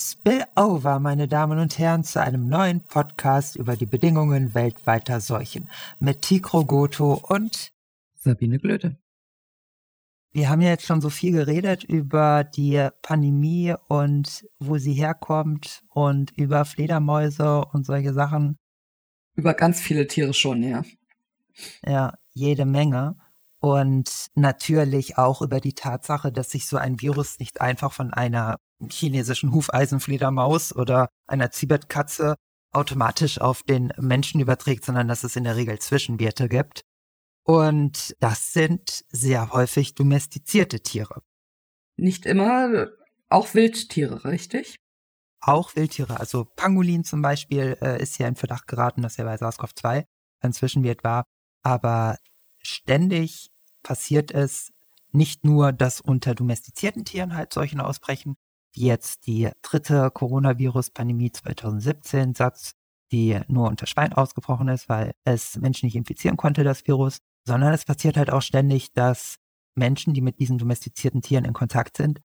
Spillover, meine Damen und Herren, zu einem neuen Podcast über die Bedingungen weltweiter Seuchen mit Tikro Goto und Sabine Glöte. Wir haben ja jetzt schon so viel geredet über die Pandemie und wo sie herkommt und über Fledermäuse und solche Sachen. Über ganz viele Tiere schon, ja. Ja, jede Menge. Und natürlich auch über die Tatsache, dass sich so ein Virus nicht einfach von einer chinesischen Hufeisenfledermaus oder einer Zibetkatze automatisch auf den Menschen überträgt, sondern dass es in der Regel Zwischenwerte gibt. Und das sind sehr häufig domestizierte Tiere. Nicht immer, auch Wildtiere, richtig? Auch Wildtiere. Also Pangolin zum Beispiel äh, ist ja in Verdacht geraten, dass er bei SARS-CoV-2 ein Zwischenwert war. Aber ständig passiert es nicht nur, dass unter domestizierten Tieren halt Seuchen ausbrechen, wie jetzt die dritte Coronavirus-Pandemie 2017, SARS, die nur unter Schwein ausgebrochen ist, weil es Menschen nicht infizieren konnte, das Virus, sondern es passiert halt auch ständig, dass Menschen, die mit diesen domestizierten Tieren in Kontakt sind,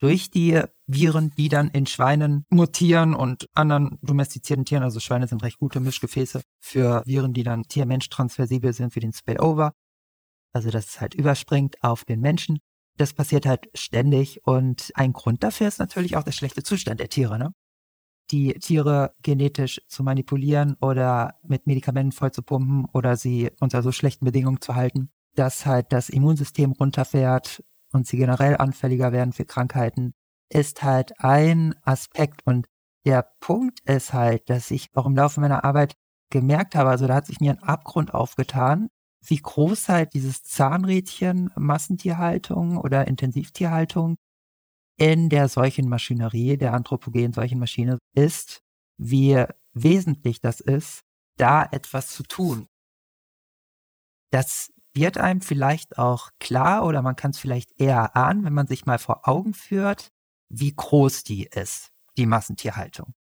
durch die Viren, die dann in Schweinen mutieren und anderen domestizierten Tieren, also Schweine sind recht gute Mischgefäße für Viren, die dann Tier-Mensch transversibel sind für den Spillover, also dass es halt überspringt auf den Menschen. Das passiert halt ständig und ein Grund dafür ist natürlich auch der schlechte Zustand der Tiere. Ne? Die Tiere genetisch zu manipulieren oder mit Medikamenten vollzupumpen oder sie unter so schlechten Bedingungen zu halten, dass halt das Immunsystem runterfährt und sie generell anfälliger werden für Krankheiten, ist halt ein Aspekt. Und der Punkt ist halt, dass ich auch im Laufe meiner Arbeit gemerkt habe, also da hat sich mir ein Abgrund aufgetan, wie groß halt dieses Zahnrädchen Massentierhaltung oder Intensivtierhaltung in der solchen Maschinerie, der anthropogenen solchen Maschine ist, wie wesentlich das ist, da etwas zu tun. Das wird einem vielleicht auch klar oder man kann es vielleicht eher ahnen, wenn man sich mal vor Augen führt, wie groß die ist, die Massentierhaltung.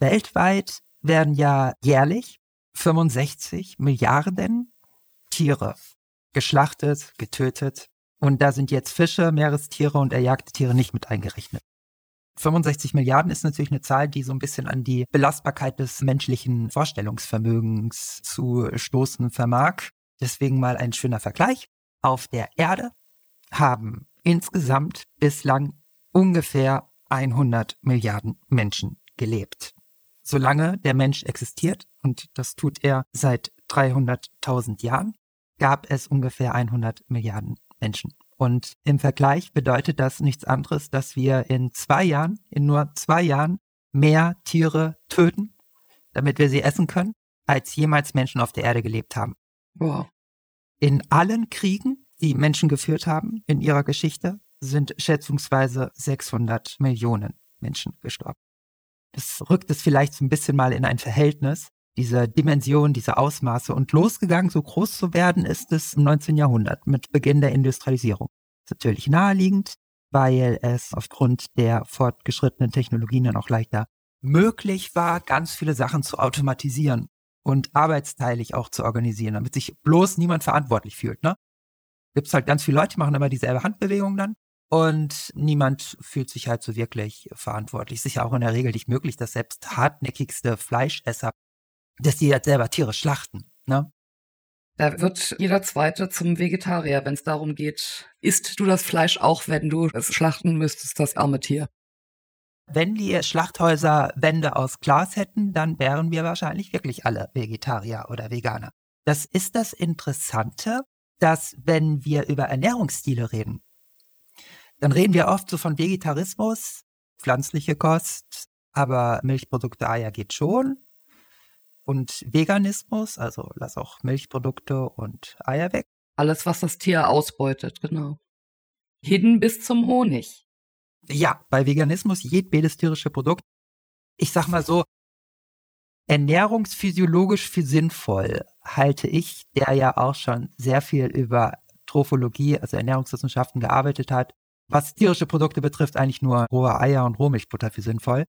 Weltweit werden ja jährlich 65 Milliarden Tiere geschlachtet, getötet. Und da sind jetzt Fische, Meerestiere und erjagte Tiere nicht mit eingerechnet. 65 Milliarden ist natürlich eine Zahl, die so ein bisschen an die Belastbarkeit des menschlichen Vorstellungsvermögens zu stoßen vermag. Deswegen mal ein schöner Vergleich. Auf der Erde haben insgesamt bislang ungefähr 100 Milliarden Menschen gelebt. Solange der Mensch existiert, und das tut er seit 300.000 Jahren, gab es ungefähr 100 Milliarden Menschen. Und im Vergleich bedeutet das nichts anderes, dass wir in zwei Jahren, in nur zwei Jahren, mehr Tiere töten, damit wir sie essen können, als jemals Menschen auf der Erde gelebt haben. Wow. In allen Kriegen, die Menschen geführt haben in ihrer Geschichte, sind schätzungsweise 600 Millionen Menschen gestorben. Das rückt es vielleicht so ein bisschen mal in ein Verhältnis diese Dimension, diese Ausmaße. Und losgegangen, so groß zu werden, ist es im 19. Jahrhundert mit Beginn der Industrialisierung. Das ist natürlich naheliegend, weil es aufgrund der fortgeschrittenen Technologien dann auch leichter möglich war, ganz viele Sachen zu automatisieren und arbeitsteilig auch zu organisieren, damit sich bloß niemand verantwortlich fühlt. Ne? Gibt es halt ganz viele Leute, die machen immer dieselbe Handbewegung dann und niemand fühlt sich halt so wirklich verantwortlich. Sicher auch in der Regel nicht möglich, dass selbst hartnäckigste Fleischesser dass die jetzt selber Tiere schlachten. Ne? Da wird jeder Zweite zum Vegetarier, wenn es darum geht, isst du das Fleisch auch, wenn du es schlachten müsstest, das arme Tier? Wenn die Schlachthäuser Wände aus Glas hätten, dann wären wir wahrscheinlich wirklich alle Vegetarier oder Veganer. Das ist das Interessante, dass wenn wir über Ernährungsstile reden, dann reden wir oft so von Vegetarismus, pflanzliche Kost, aber Milchprodukte, Eier geht schon und Veganismus, also lass auch Milchprodukte und Eier weg. Alles, was das Tier ausbeutet, genau. Hin bis zum Honig. Ja, bei Veganismus jedwedes tierische Produkt. Ich sag mal so, ernährungsphysiologisch für sinnvoll halte ich, der ja auch schon sehr viel über Trophologie, also Ernährungswissenschaften gearbeitet hat, was tierische Produkte betrifft, eigentlich nur rohe Eier und Rohmilchbutter für sinnvoll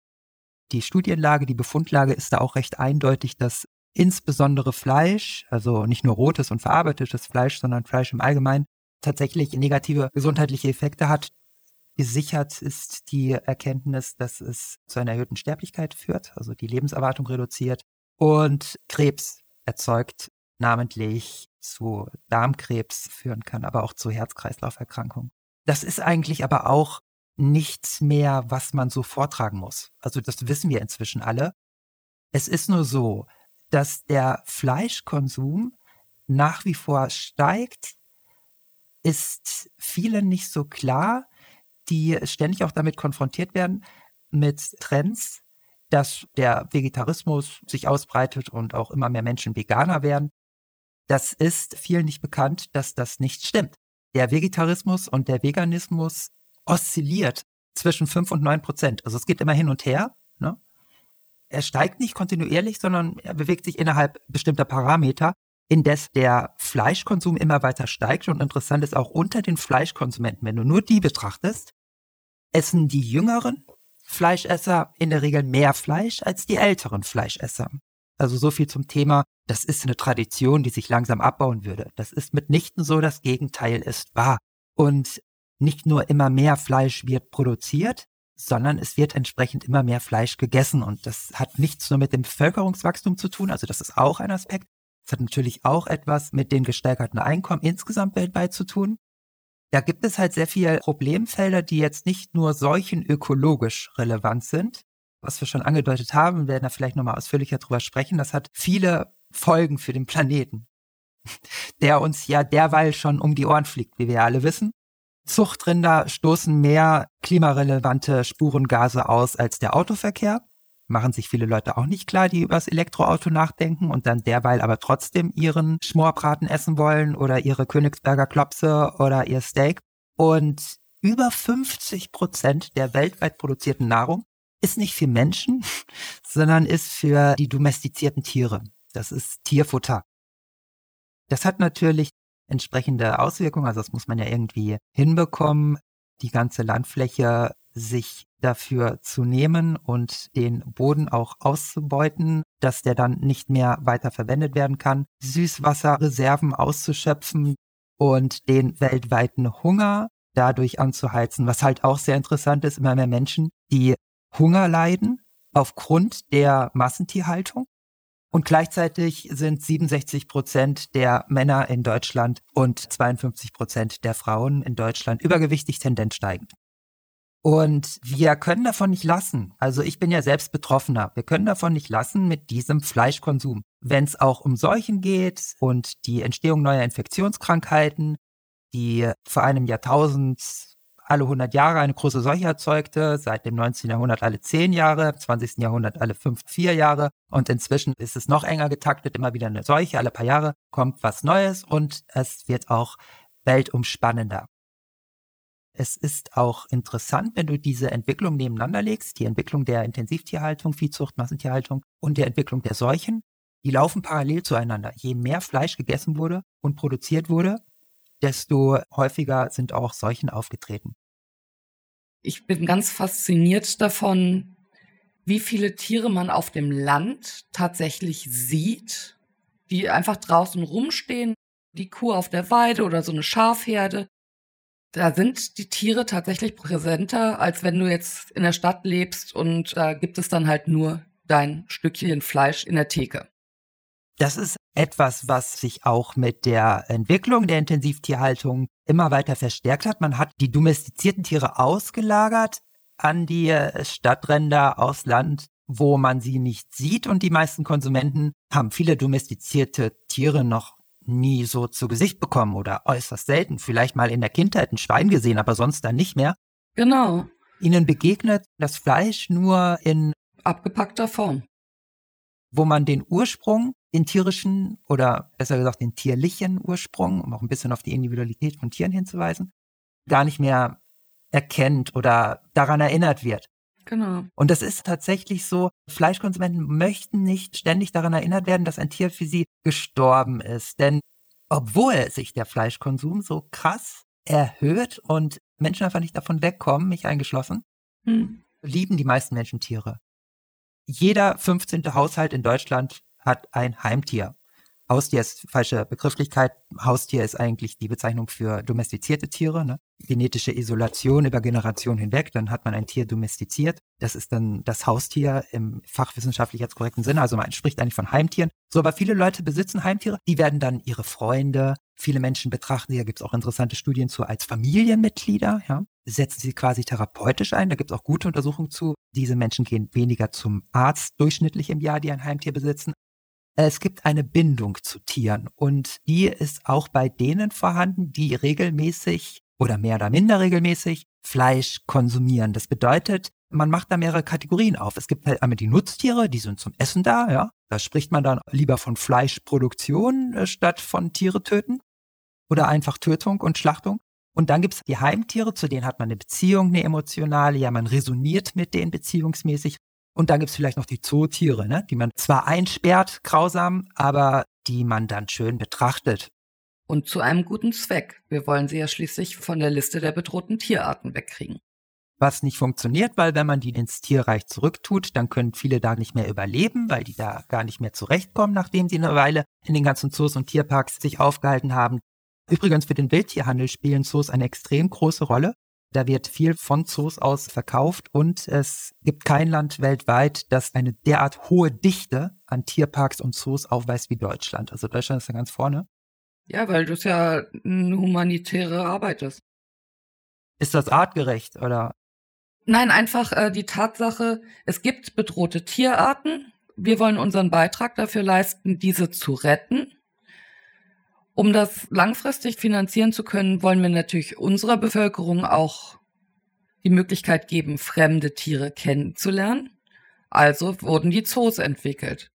die Studienlage, die Befundlage ist da auch recht eindeutig, dass insbesondere Fleisch, also nicht nur rotes und verarbeitetes Fleisch, sondern Fleisch im Allgemeinen, tatsächlich negative gesundheitliche Effekte hat. gesichert ist die Erkenntnis, dass es zu einer erhöhten Sterblichkeit führt, also die Lebenserwartung reduziert und Krebs erzeugt, namentlich zu Darmkrebs führen kann, aber auch zu Herz-Kreislauf-Erkrankungen. Das ist eigentlich aber auch nichts mehr, was man so vortragen muss. Also das wissen wir inzwischen alle. Es ist nur so, dass der Fleischkonsum nach wie vor steigt, ist vielen nicht so klar, die ständig auch damit konfrontiert werden, mit Trends, dass der Vegetarismus sich ausbreitet und auch immer mehr Menschen Veganer werden. Das ist vielen nicht bekannt, dass das nicht stimmt. Der Vegetarismus und der Veganismus oszilliert zwischen 5 und 9 Prozent. Also es geht immer hin und her. Ne? Er steigt nicht kontinuierlich, sondern er bewegt sich innerhalb bestimmter Parameter, indes der Fleischkonsum immer weiter steigt. Und interessant ist auch unter den Fleischkonsumenten, wenn du nur die betrachtest, essen die jüngeren Fleischesser in der Regel mehr Fleisch als die älteren Fleischesser. Also so viel zum Thema, das ist eine Tradition, die sich langsam abbauen würde. Das ist mitnichten so, das Gegenteil ist wahr. Und nicht nur immer mehr Fleisch wird produziert, sondern es wird entsprechend immer mehr Fleisch gegessen. Und das hat nichts nur mit dem Bevölkerungswachstum zu tun, also das ist auch ein Aspekt. Es hat natürlich auch etwas mit den gesteigerten Einkommen insgesamt weltweit zu tun. Da gibt es halt sehr viele Problemfelder, die jetzt nicht nur seuchenökologisch relevant sind, was wir schon angedeutet haben, werden da vielleicht nochmal ausführlicher drüber sprechen. Das hat viele Folgen für den Planeten, der uns ja derweil schon um die Ohren fliegt, wie wir alle wissen. Zuchtrinder stoßen mehr klimarelevante Spurengase aus als der Autoverkehr. Machen sich viele Leute auch nicht klar, die über das Elektroauto nachdenken und dann derweil aber trotzdem ihren Schmorbraten essen wollen oder ihre Königsberger Klopse oder ihr Steak. Und über 50 Prozent der weltweit produzierten Nahrung ist nicht für Menschen, sondern ist für die domestizierten Tiere. Das ist Tierfutter. Das hat natürlich entsprechende Auswirkungen. Also das muss man ja irgendwie hinbekommen, die ganze Landfläche sich dafür zu nehmen und den Boden auch auszubeuten, dass der dann nicht mehr weiter verwendet werden kann, Süßwasserreserven auszuschöpfen und den weltweiten Hunger dadurch anzuheizen, was halt auch sehr interessant ist, immer mehr Menschen, die Hunger leiden aufgrund der Massentierhaltung und gleichzeitig sind 67 Prozent der Männer in Deutschland und 52 Prozent der Frauen in Deutschland übergewichtig, Tendenz steigend. Und wir können davon nicht lassen. Also ich bin ja selbst Betroffener. Wir können davon nicht lassen mit diesem Fleischkonsum. Wenn es auch um Seuchen geht und die Entstehung neuer Infektionskrankheiten, die vor einem Jahrtausend alle 100 Jahre eine große Seuche erzeugte, seit dem 19. Jahrhundert alle 10 Jahre, im 20. Jahrhundert alle 5, 4 Jahre und inzwischen ist es noch enger getaktet, immer wieder eine Seuche, alle paar Jahre kommt was Neues und es wird auch weltumspannender. Es ist auch interessant, wenn du diese Entwicklung nebeneinander legst, die Entwicklung der Intensivtierhaltung, Viehzucht, Massentierhaltung und der Entwicklung der Seuchen, die laufen parallel zueinander. Je mehr Fleisch gegessen wurde und produziert wurde, desto häufiger sind auch Seuchen aufgetreten. Ich bin ganz fasziniert davon, wie viele Tiere man auf dem Land tatsächlich sieht, die einfach draußen rumstehen, die Kuh auf der Weide oder so eine Schafherde. Da sind die Tiere tatsächlich präsenter, als wenn du jetzt in der Stadt lebst und da gibt es dann halt nur dein Stückchen Fleisch in der Theke. Das ist etwas, was sich auch mit der Entwicklung der Intensivtierhaltung immer weiter verstärkt hat. Man hat die domestizierten Tiere ausgelagert an die Stadtränder aus Land, wo man sie nicht sieht und die meisten Konsumenten haben viele domestizierte Tiere noch nie so zu Gesicht bekommen oder äußerst selten. Vielleicht mal in der Kindheit ein Schwein gesehen, aber sonst dann nicht mehr. Genau. Ihnen begegnet das Fleisch nur in abgepackter Form wo man den Ursprung, den tierischen oder besser gesagt den tierlichen Ursprung, um auch ein bisschen auf die Individualität von Tieren hinzuweisen, gar nicht mehr erkennt oder daran erinnert wird. Genau. Und das ist tatsächlich so, Fleischkonsumenten möchten nicht ständig daran erinnert werden, dass ein Tier für sie gestorben ist. Denn obwohl sich der Fleischkonsum so krass erhöht und Menschen einfach nicht davon wegkommen, mich eingeschlossen, hm. lieben die meisten Menschen Tiere jeder 15. Haushalt in Deutschland hat ein Heimtier. Haustier ist falsche Begrifflichkeit. Haustier ist eigentlich die Bezeichnung für domestizierte Tiere. Ne? Genetische Isolation über Generationen hinweg, dann hat man ein Tier domestiziert. Das ist dann das Haustier im fachwissenschaftlich jetzt korrekten Sinne. Also man spricht eigentlich von Heimtieren. So, aber viele Leute besitzen Heimtiere. Die werden dann ihre Freunde. Viele Menschen betrachten, hier gibt es auch interessante Studien zu, als Familienmitglieder. Ja? Setzen sie quasi therapeutisch ein. Da gibt es auch gute Untersuchungen zu. Diese Menschen gehen weniger zum Arzt durchschnittlich im Jahr, die ein Heimtier besitzen. Es gibt eine Bindung zu Tieren und die ist auch bei denen vorhanden, die regelmäßig oder mehr oder minder regelmäßig Fleisch konsumieren. Das bedeutet, man macht da mehrere Kategorien auf. Es gibt halt einmal die Nutztiere, die sind zum Essen da, ja. Da spricht man dann lieber von Fleischproduktion äh, statt von Tiere töten oder einfach Tötung und Schlachtung. Und dann gibt es die Heimtiere, zu denen hat man eine Beziehung, eine emotionale, ja, man resoniert mit denen beziehungsmäßig. Und dann gibt es vielleicht noch die Zootiere, ne? die man zwar einsperrt, grausam, aber die man dann schön betrachtet. Und zu einem guten Zweck. Wir wollen sie ja schließlich von der Liste der bedrohten Tierarten wegkriegen. Was nicht funktioniert, weil wenn man die ins Tierreich zurücktut, dann können viele da nicht mehr überleben, weil die da gar nicht mehr zurechtkommen, nachdem sie eine Weile in den ganzen Zoos und Tierparks sich aufgehalten haben. Übrigens für den Wildtierhandel spielen Zoos eine extrem große Rolle. Da wird viel von Zoos aus verkauft und es gibt kein Land weltweit, das eine derart hohe Dichte an Tierparks und Zoos aufweist wie Deutschland. Also Deutschland ist da ganz vorne. Ja, weil das ja eine humanitäre Arbeit ist. Ist das artgerecht oder? Nein, einfach äh, die Tatsache, es gibt bedrohte Tierarten. Wir wollen unseren Beitrag dafür leisten, diese zu retten. Um das langfristig finanzieren zu können, wollen wir natürlich unserer Bevölkerung auch die Möglichkeit geben, fremde Tiere kennenzulernen. Also wurden die Zoos entwickelt.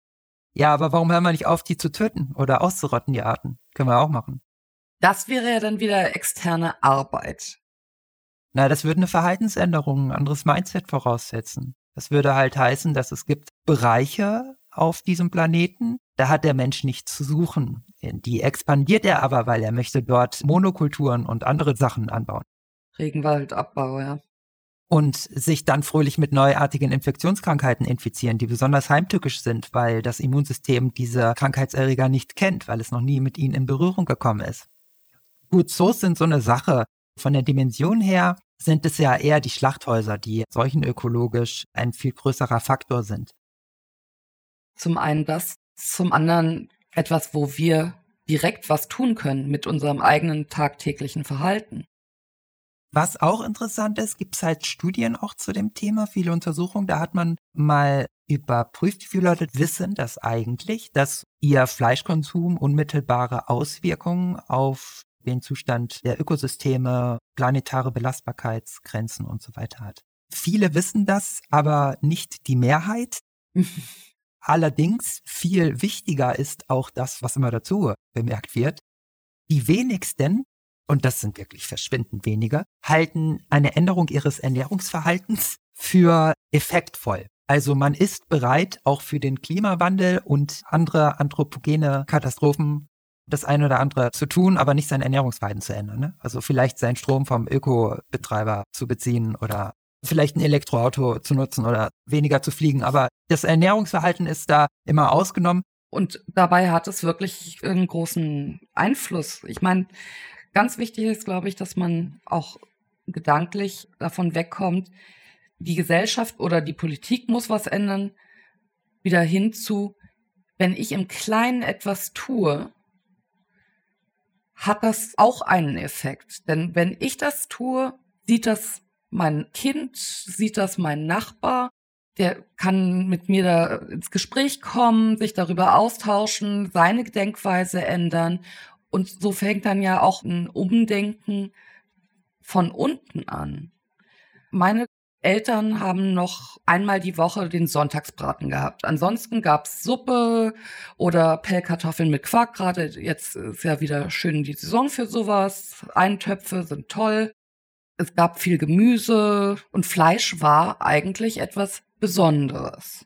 Ja, aber warum hören wir nicht auf, die zu töten oder auszurotten, die Arten? Können wir auch machen. Das wäre ja dann wieder externe Arbeit. Na, das würde eine Verhaltensänderung, ein anderes Mindset voraussetzen. Das würde halt heißen, dass es gibt Bereiche auf diesem Planeten, da hat der Mensch nichts zu suchen. Die expandiert er aber, weil er möchte dort Monokulturen und andere Sachen anbauen. Regenwaldabbau, ja. Und sich dann fröhlich mit neuartigen Infektionskrankheiten infizieren, die besonders heimtückisch sind, weil das Immunsystem diese Krankheitserreger nicht kennt, weil es noch nie mit ihnen in Berührung gekommen ist. Gut, Zoos sind so eine Sache. Von der Dimension her sind es ja eher die Schlachthäuser, die seuchenökologisch ein viel größerer Faktor sind. Zum einen das, zum anderen etwas, wo wir direkt was tun können mit unserem eigenen tagtäglichen Verhalten. Was auch interessant ist, gibt es halt Studien auch zu dem Thema, viele Untersuchungen. Da hat man mal überprüft, wie viele Leute wissen das eigentlich, dass ihr Fleischkonsum unmittelbare Auswirkungen auf den Zustand der Ökosysteme, planetare Belastbarkeitsgrenzen und so weiter hat. Viele wissen das, aber nicht die Mehrheit. Allerdings viel wichtiger ist auch das, was immer dazu bemerkt wird. Die wenigsten, und das sind wirklich verschwindend wenige, halten eine Änderung ihres Ernährungsverhaltens für effektvoll. Also man ist bereit, auch für den Klimawandel und andere anthropogene Katastrophen das eine oder andere zu tun, aber nicht sein Ernährungsverhalten zu ändern. Ne? Also vielleicht seinen Strom vom Ökobetreiber zu beziehen oder vielleicht ein Elektroauto zu nutzen oder weniger zu fliegen. Aber das Ernährungsverhalten ist da immer ausgenommen. Und dabei hat es wirklich einen großen Einfluss. Ich meine, ganz wichtig ist, glaube ich, dass man auch gedanklich davon wegkommt, die Gesellschaft oder die Politik muss was ändern, wieder hinzu, wenn ich im Kleinen etwas tue, hat das auch einen Effekt. Denn wenn ich das tue, sieht das mein Kind, sieht das mein Nachbar, der kann mit mir da ins Gespräch kommen, sich darüber austauschen, seine Denkweise ändern. Und so fängt dann ja auch ein Umdenken von unten an. Meine Eltern haben noch einmal die Woche den Sonntagsbraten gehabt. Ansonsten gab's Suppe oder Pellkartoffeln mit Quark. Gerade jetzt ist ja wieder schön die Saison für sowas. Eintöpfe sind toll. Es gab viel Gemüse und Fleisch war eigentlich etwas Besonderes.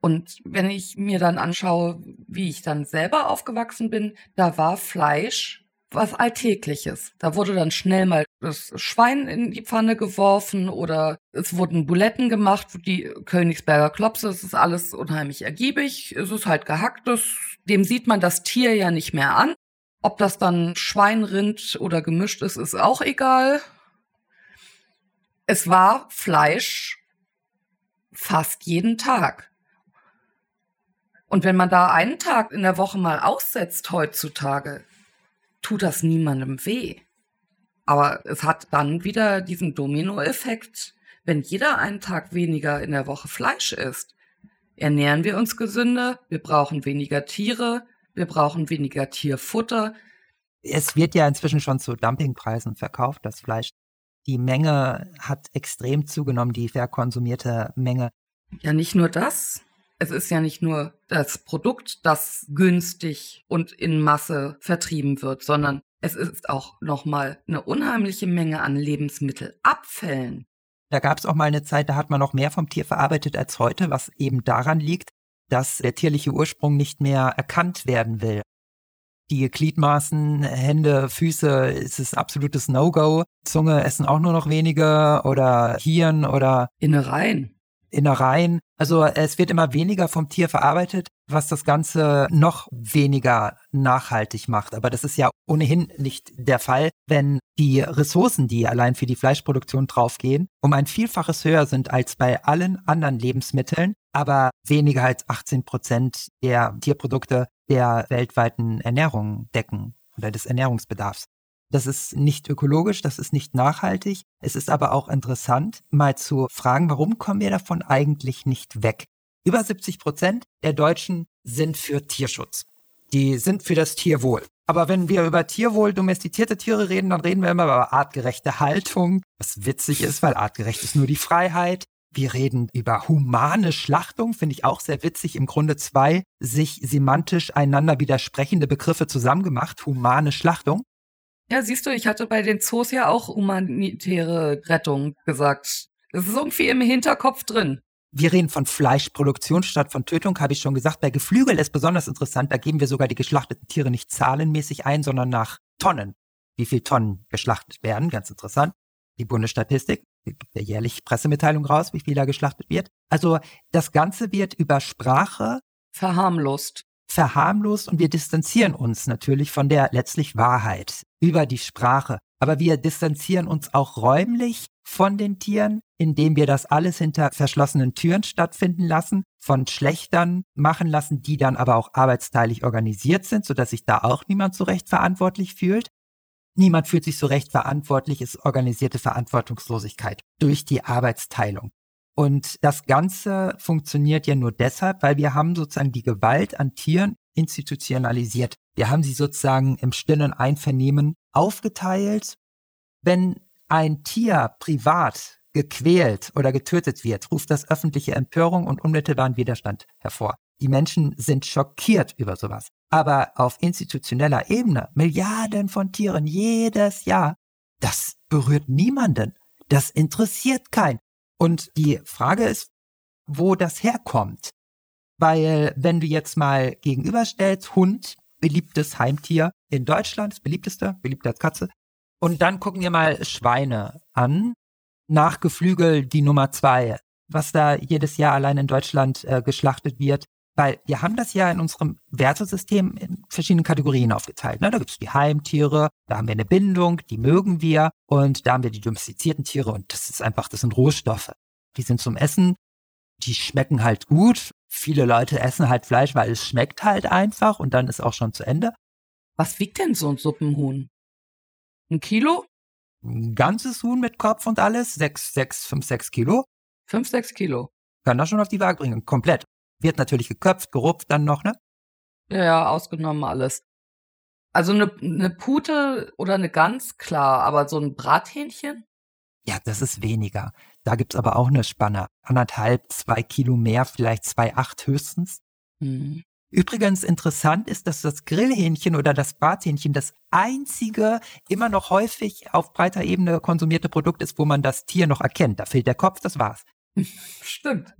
Und wenn ich mir dann anschaue, wie ich dann selber aufgewachsen bin, da war Fleisch was Alltägliches. Da wurde dann schnell mal das Schwein in die Pfanne geworfen oder es wurden Buletten gemacht, die Königsberger Klopse, es ist alles unheimlich ergiebig, es ist halt gehacktes, dem sieht man das Tier ja nicht mehr an. Ob das dann Schwein, Rind oder gemischt ist, ist auch egal. Es war Fleisch fast jeden Tag. Und wenn man da einen Tag in der Woche mal aussetzt heutzutage, tut das niemandem weh. Aber es hat dann wieder diesen Dominoeffekt. Wenn jeder einen Tag weniger in der Woche Fleisch isst, ernähren wir uns gesünder, wir brauchen weniger Tiere, wir brauchen weniger Tierfutter. Es wird ja inzwischen schon zu Dumpingpreisen verkauft, das Fleisch. Die Menge hat extrem zugenommen, die verkonsumierte Menge. Ja, nicht nur das. Es ist ja nicht nur das Produkt, das günstig und in Masse vertrieben wird, sondern es ist auch nochmal eine unheimliche Menge an Lebensmittelabfällen. Da gab es auch mal eine Zeit, da hat man noch mehr vom Tier verarbeitet als heute, was eben daran liegt, dass der tierliche Ursprung nicht mehr erkannt werden will. Die Gliedmaßen, Hände, Füße, ist es absolutes No-Go. Zunge essen auch nur noch wenige oder Hirn oder Innereien. Innereien. Also es wird immer weniger vom Tier verarbeitet, was das Ganze noch weniger nachhaltig macht. Aber das ist ja ohnehin nicht der Fall, wenn die Ressourcen, die allein für die Fleischproduktion draufgehen, um ein Vielfaches höher sind als bei allen anderen Lebensmitteln, aber weniger als 18 Prozent der Tierprodukte der weltweiten Ernährung decken oder des Ernährungsbedarfs. Das ist nicht ökologisch, das ist nicht nachhaltig. Es ist aber auch interessant, mal zu fragen, warum kommen wir davon eigentlich nicht weg? Über 70 Prozent der Deutschen sind für Tierschutz. Die sind für das Tierwohl. Aber wenn wir über Tierwohl, domestizierte Tiere reden, dann reden wir immer über artgerechte Haltung, was witzig ist, weil artgerecht ist nur die Freiheit. Wir reden über humane Schlachtung, finde ich auch sehr witzig. Im Grunde zwei sich semantisch einander widersprechende Begriffe zusammengemacht. Humane Schlachtung. Ja, siehst du, ich hatte bei den Zoos ja auch humanitäre Rettung gesagt. Es ist irgendwie im Hinterkopf drin. Wir reden von Fleischproduktion statt von Tötung, habe ich schon gesagt. Bei Geflügel ist besonders interessant, da geben wir sogar die geschlachteten Tiere nicht zahlenmäßig ein, sondern nach Tonnen. Wie viel Tonnen geschlachtet werden, ganz interessant. Die Bundesstatistik gibt ja jährlich Pressemitteilung raus, wie viel da geschlachtet wird. Also das Ganze wird über Sprache verharmlost verharmlost und wir distanzieren uns natürlich von der letztlich Wahrheit über die Sprache. Aber wir distanzieren uns auch räumlich von den Tieren, indem wir das alles hinter verschlossenen Türen stattfinden lassen, von Schlechtern machen lassen, die dann aber auch arbeitsteilig organisiert sind, sodass sich da auch niemand so recht verantwortlich fühlt. Niemand fühlt sich so recht verantwortlich, ist organisierte Verantwortungslosigkeit durch die Arbeitsteilung. Und das Ganze funktioniert ja nur deshalb, weil wir haben sozusagen die Gewalt an Tieren institutionalisiert. Wir haben sie sozusagen im stillen Einvernehmen aufgeteilt. Wenn ein Tier privat gequält oder getötet wird, ruft das öffentliche Empörung und unmittelbaren Widerstand hervor. Die Menschen sind schockiert über sowas. Aber auf institutioneller Ebene, Milliarden von Tieren jedes Jahr, das berührt niemanden. Das interessiert keinen. Und die Frage ist, wo das herkommt. Weil wenn du jetzt mal gegenüberstellst, Hund, beliebtes Heimtier in Deutschland, das beliebteste, beliebter als Katze. Und dann gucken wir mal Schweine an. Nach Geflügel die Nummer zwei, was da jedes Jahr allein in Deutschland äh, geschlachtet wird. Weil wir haben das ja in unserem Wertesystem in verschiedenen Kategorien aufgeteilt. Ne? Da gibt es die Heimtiere, da haben wir eine Bindung, die mögen wir. Und da haben wir die domestizierten Tiere und das ist einfach, das sind Rohstoffe. Die sind zum Essen, die schmecken halt gut. Viele Leute essen halt Fleisch, weil es schmeckt halt einfach und dann ist auch schon zu Ende. Was wiegt denn so ein Suppenhuhn? Ein Kilo? Ein ganzes Huhn mit Kopf und alles? Sechs, sechs, fünf, sechs Kilo? Fünf, sechs Kilo. Kann das schon auf die Waage bringen, komplett. Wird natürlich geköpft, gerupft dann noch, ne? Ja, ja, ausgenommen alles. Also eine, eine Pute oder eine Gans, klar, aber so ein Brathähnchen? Ja, das ist weniger. Da gibt's aber auch eine Spanne. Anderthalb, zwei Kilo mehr, vielleicht zwei, acht höchstens. Mhm. Übrigens interessant ist, dass das Grillhähnchen oder das Brathähnchen das einzige immer noch häufig auf breiter Ebene konsumierte Produkt ist, wo man das Tier noch erkennt. Da fehlt der Kopf, das war's. Stimmt.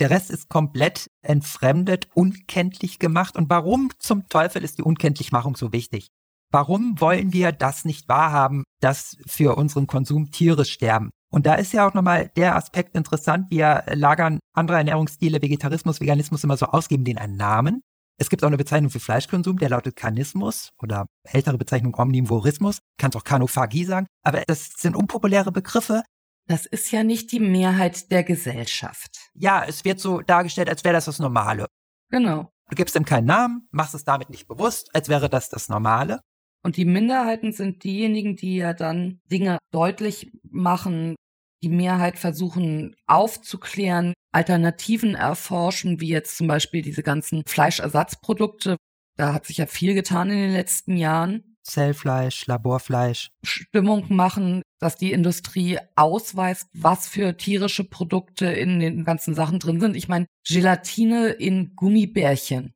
Der Rest ist komplett entfremdet, unkenntlich gemacht. Und warum zum Teufel ist die Unkenntlichmachung so wichtig? Warum wollen wir das nicht wahrhaben, dass für unseren Konsum Tiere sterben? Und da ist ja auch nochmal der Aspekt interessant. Wir lagern andere Ernährungsstile, Vegetarismus, Veganismus immer so aus, geben denen einen Namen. Es gibt auch eine Bezeichnung für Fleischkonsum, der lautet Kanismus oder ältere Bezeichnung Omnivorismus. Kannst auch Kanophagie sagen. Aber das sind unpopuläre Begriffe. Das ist ja nicht die Mehrheit der Gesellschaft. Ja, es wird so dargestellt, als wäre das das Normale. Genau. Du gibst ihm keinen Namen, machst es damit nicht bewusst, als wäre das das Normale. Und die Minderheiten sind diejenigen, die ja dann Dinge deutlich machen, die Mehrheit versuchen aufzuklären, Alternativen erforschen, wie jetzt zum Beispiel diese ganzen Fleischersatzprodukte. Da hat sich ja viel getan in den letzten Jahren. Zellfleisch, Laborfleisch. Stimmung machen, dass die Industrie ausweist, was für tierische Produkte in den ganzen Sachen drin sind. Ich meine, Gelatine in Gummibärchen.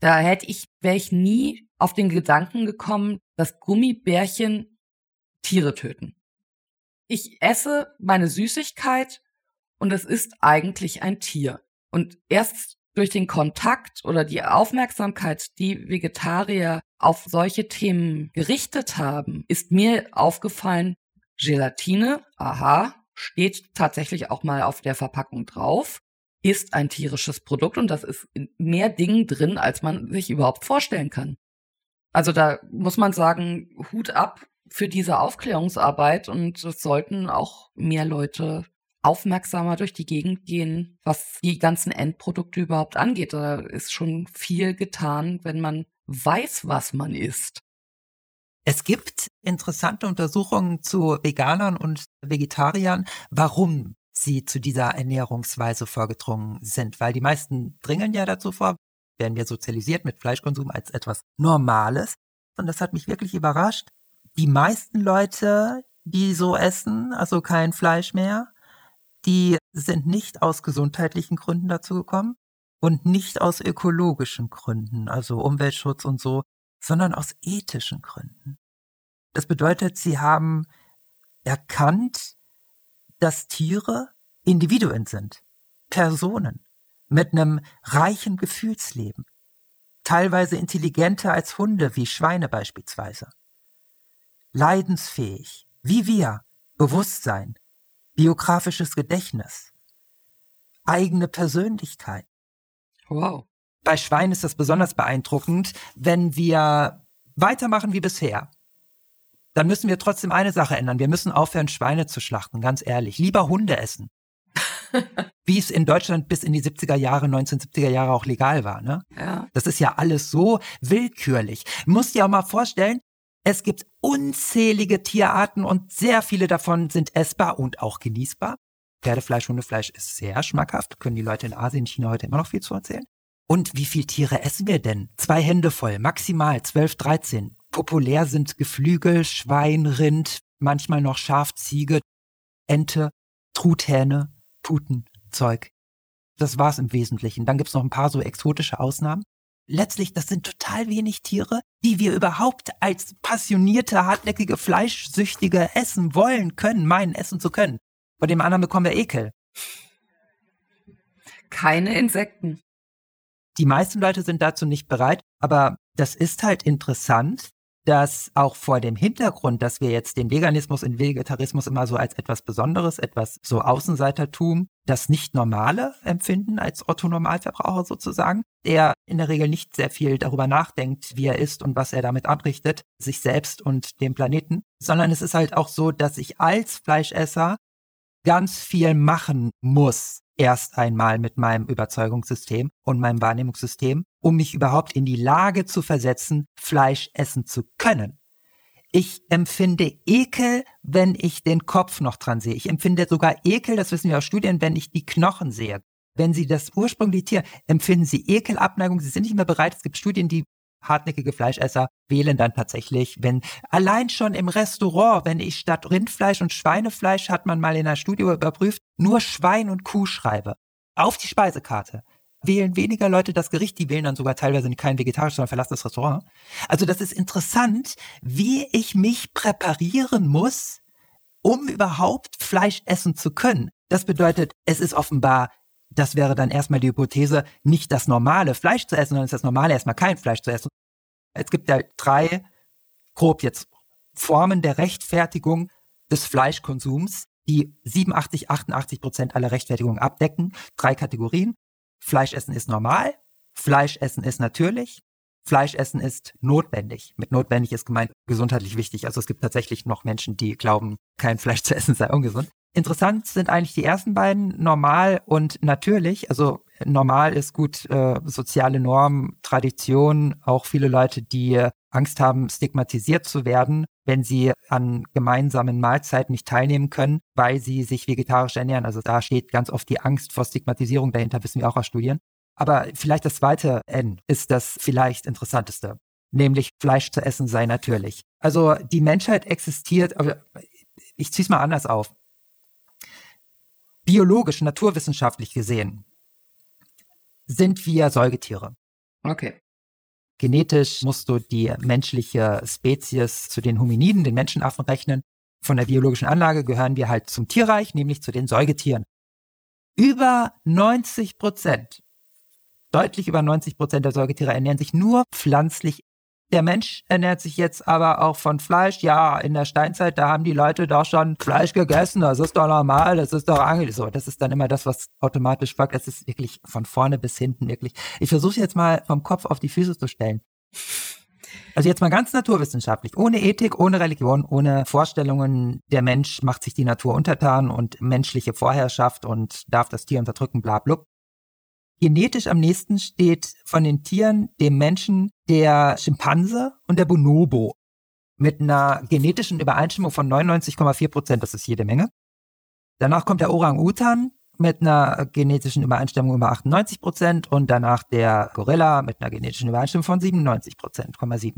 Da hätte ich, wäre ich nie auf den Gedanken gekommen, dass Gummibärchen Tiere töten. Ich esse meine Süßigkeit und es ist eigentlich ein Tier. Und erst durch den Kontakt oder die Aufmerksamkeit, die Vegetarier auf solche Themen gerichtet haben, ist mir aufgefallen, Gelatine, aha, steht tatsächlich auch mal auf der Verpackung drauf, ist ein tierisches Produkt und das ist in mehr Dingen drin, als man sich überhaupt vorstellen kann. Also da muss man sagen, Hut ab für diese Aufklärungsarbeit und es sollten auch mehr Leute aufmerksamer durch die Gegend gehen, was die ganzen Endprodukte überhaupt angeht. Da ist schon viel getan, wenn man weiß, was man isst. Es gibt interessante Untersuchungen zu Veganern und Vegetariern, warum sie zu dieser Ernährungsweise vorgedrungen sind, weil die meisten dringen ja dazu vor, werden wir sozialisiert mit Fleischkonsum als etwas Normales. Und das hat mich wirklich überrascht. Die meisten Leute, die so essen, also kein Fleisch mehr, die sind nicht aus gesundheitlichen Gründen dazu gekommen und nicht aus ökologischen Gründen, also Umweltschutz und so, sondern aus ethischen Gründen. Das bedeutet, sie haben erkannt, dass Tiere Individuen sind, Personen mit einem reichen Gefühlsleben, teilweise intelligenter als Hunde wie Schweine beispielsweise, leidensfähig, wie wir, Bewusstsein, biografisches Gedächtnis, eigene Persönlichkeit. Wow. Bei Schweinen ist das besonders beeindruckend, wenn wir weitermachen wie bisher. Dann müssen wir trotzdem eine Sache ändern. Wir müssen aufhören, Schweine zu schlachten, ganz ehrlich. Lieber Hunde essen. wie es in Deutschland bis in die 70er Jahre, 1970er Jahre auch legal war. Ne? Ja. Das ist ja alles so willkürlich. Muss dir auch mal vorstellen, es gibt unzählige Tierarten und sehr viele davon sind essbar und auch genießbar. Pferdefleisch, Hundefleisch ist sehr schmackhaft, können die Leute in Asien, China heute immer noch viel zu erzählen. Und wie viele Tiere essen wir denn? Zwei Hände voll, maximal 12, 13. Populär sind Geflügel, Schwein, Rind, manchmal noch Schaf, Ziege, Ente, Truthähne, Puten, Zeug. Das war's im Wesentlichen. Dann gibt's noch ein paar so exotische Ausnahmen letztlich, das sind total wenig Tiere, die wir überhaupt als passionierte, hartnäckige Fleischsüchtige essen wollen können, meinen essen zu können. Bei dem anderen bekommen wir Ekel. Keine Insekten. Die meisten Leute sind dazu nicht bereit, aber das ist halt interessant, dass auch vor dem Hintergrund, dass wir jetzt den Veganismus und Vegetarismus immer so als etwas Besonderes, etwas so Außenseitertum, das nicht Normale empfinden als Otto-Normalverbraucher sozusagen, der in der Regel nicht sehr viel darüber nachdenkt, wie er ist und was er damit anrichtet, sich selbst und dem Planeten, sondern es ist halt auch so, dass ich als Fleischesser ganz viel machen muss, erst einmal mit meinem Überzeugungssystem und meinem Wahrnehmungssystem, um mich überhaupt in die Lage zu versetzen, Fleisch essen zu können. Ich empfinde Ekel, wenn ich den Kopf noch dran sehe. Ich empfinde sogar Ekel, das wissen wir aus Studien, wenn ich die Knochen sehe. Wenn Sie das ursprüngliche Tier, empfinden Sie Ekelabneigung, Sie sind nicht mehr bereit. Es gibt Studien, die hartnäckige Fleischesser wählen dann tatsächlich, wenn allein schon im Restaurant, wenn ich statt Rindfleisch und Schweinefleisch, hat man mal in einer Studie überprüft, nur Schwein und Kuh schreibe. Auf die Speisekarte wählen weniger Leute das Gericht, die wählen dann sogar teilweise kein vegetarisch, sondern verlassen das Restaurant. Also das ist interessant, wie ich mich präparieren muss, um überhaupt Fleisch essen zu können. Das bedeutet, es ist offenbar das wäre dann erstmal die Hypothese, nicht das normale Fleisch zu essen, sondern ist das normale erstmal kein Fleisch zu essen. Es gibt ja drei, grob jetzt, Formen der Rechtfertigung des Fleischkonsums, die 87, 88 Prozent aller Rechtfertigungen abdecken. Drei Kategorien. Fleischessen ist normal, Fleischessen ist natürlich, Fleischessen ist notwendig. Mit notwendig ist gemeint gesundheitlich wichtig. Also es gibt tatsächlich noch Menschen, die glauben, kein Fleisch zu essen sei ungesund. Interessant sind eigentlich die ersten beiden, normal und natürlich. Also normal ist gut äh, soziale Norm, Tradition, auch viele Leute, die Angst haben, stigmatisiert zu werden, wenn sie an gemeinsamen Mahlzeiten nicht teilnehmen können, weil sie sich vegetarisch ernähren. Also da steht ganz oft die Angst vor Stigmatisierung dahinter, wissen wir auch aus Studien. Aber vielleicht das zweite N ist das vielleicht interessanteste, nämlich Fleisch zu essen sei natürlich. Also die Menschheit existiert, aber ich ziehe es mal anders auf biologisch, naturwissenschaftlich gesehen, sind wir Säugetiere. Okay. Genetisch musst du die menschliche Spezies zu den Hominiden, den Menschenaffen rechnen. Von der biologischen Anlage gehören wir halt zum Tierreich, nämlich zu den Säugetieren. Über 90 Prozent, deutlich über 90 Prozent der Säugetiere ernähren sich nur pflanzlich der Mensch ernährt sich jetzt aber auch von Fleisch. Ja, in der Steinzeit, da haben die Leute doch schon Fleisch gegessen. Das ist doch normal, das ist doch eigentlich so. Das ist dann immer das, was automatisch folgt. Es ist wirklich von vorne bis hinten wirklich. Ich versuche jetzt mal vom Kopf auf die Füße zu stellen. Also jetzt mal ganz naturwissenschaftlich, ohne Ethik, ohne Religion, ohne Vorstellungen, der Mensch macht sich die Natur untertan und menschliche Vorherrschaft und darf das Tier unterdrücken, bla blub genetisch am nächsten steht von den Tieren dem Menschen der Schimpanse und der Bonobo mit einer genetischen Übereinstimmung von 99,4 Prozent. Das ist jede Menge. Danach kommt der Orang-Utan mit einer genetischen Übereinstimmung über 98 Prozent und danach der Gorilla mit einer genetischen Übereinstimmung von 97 Prozent, 7.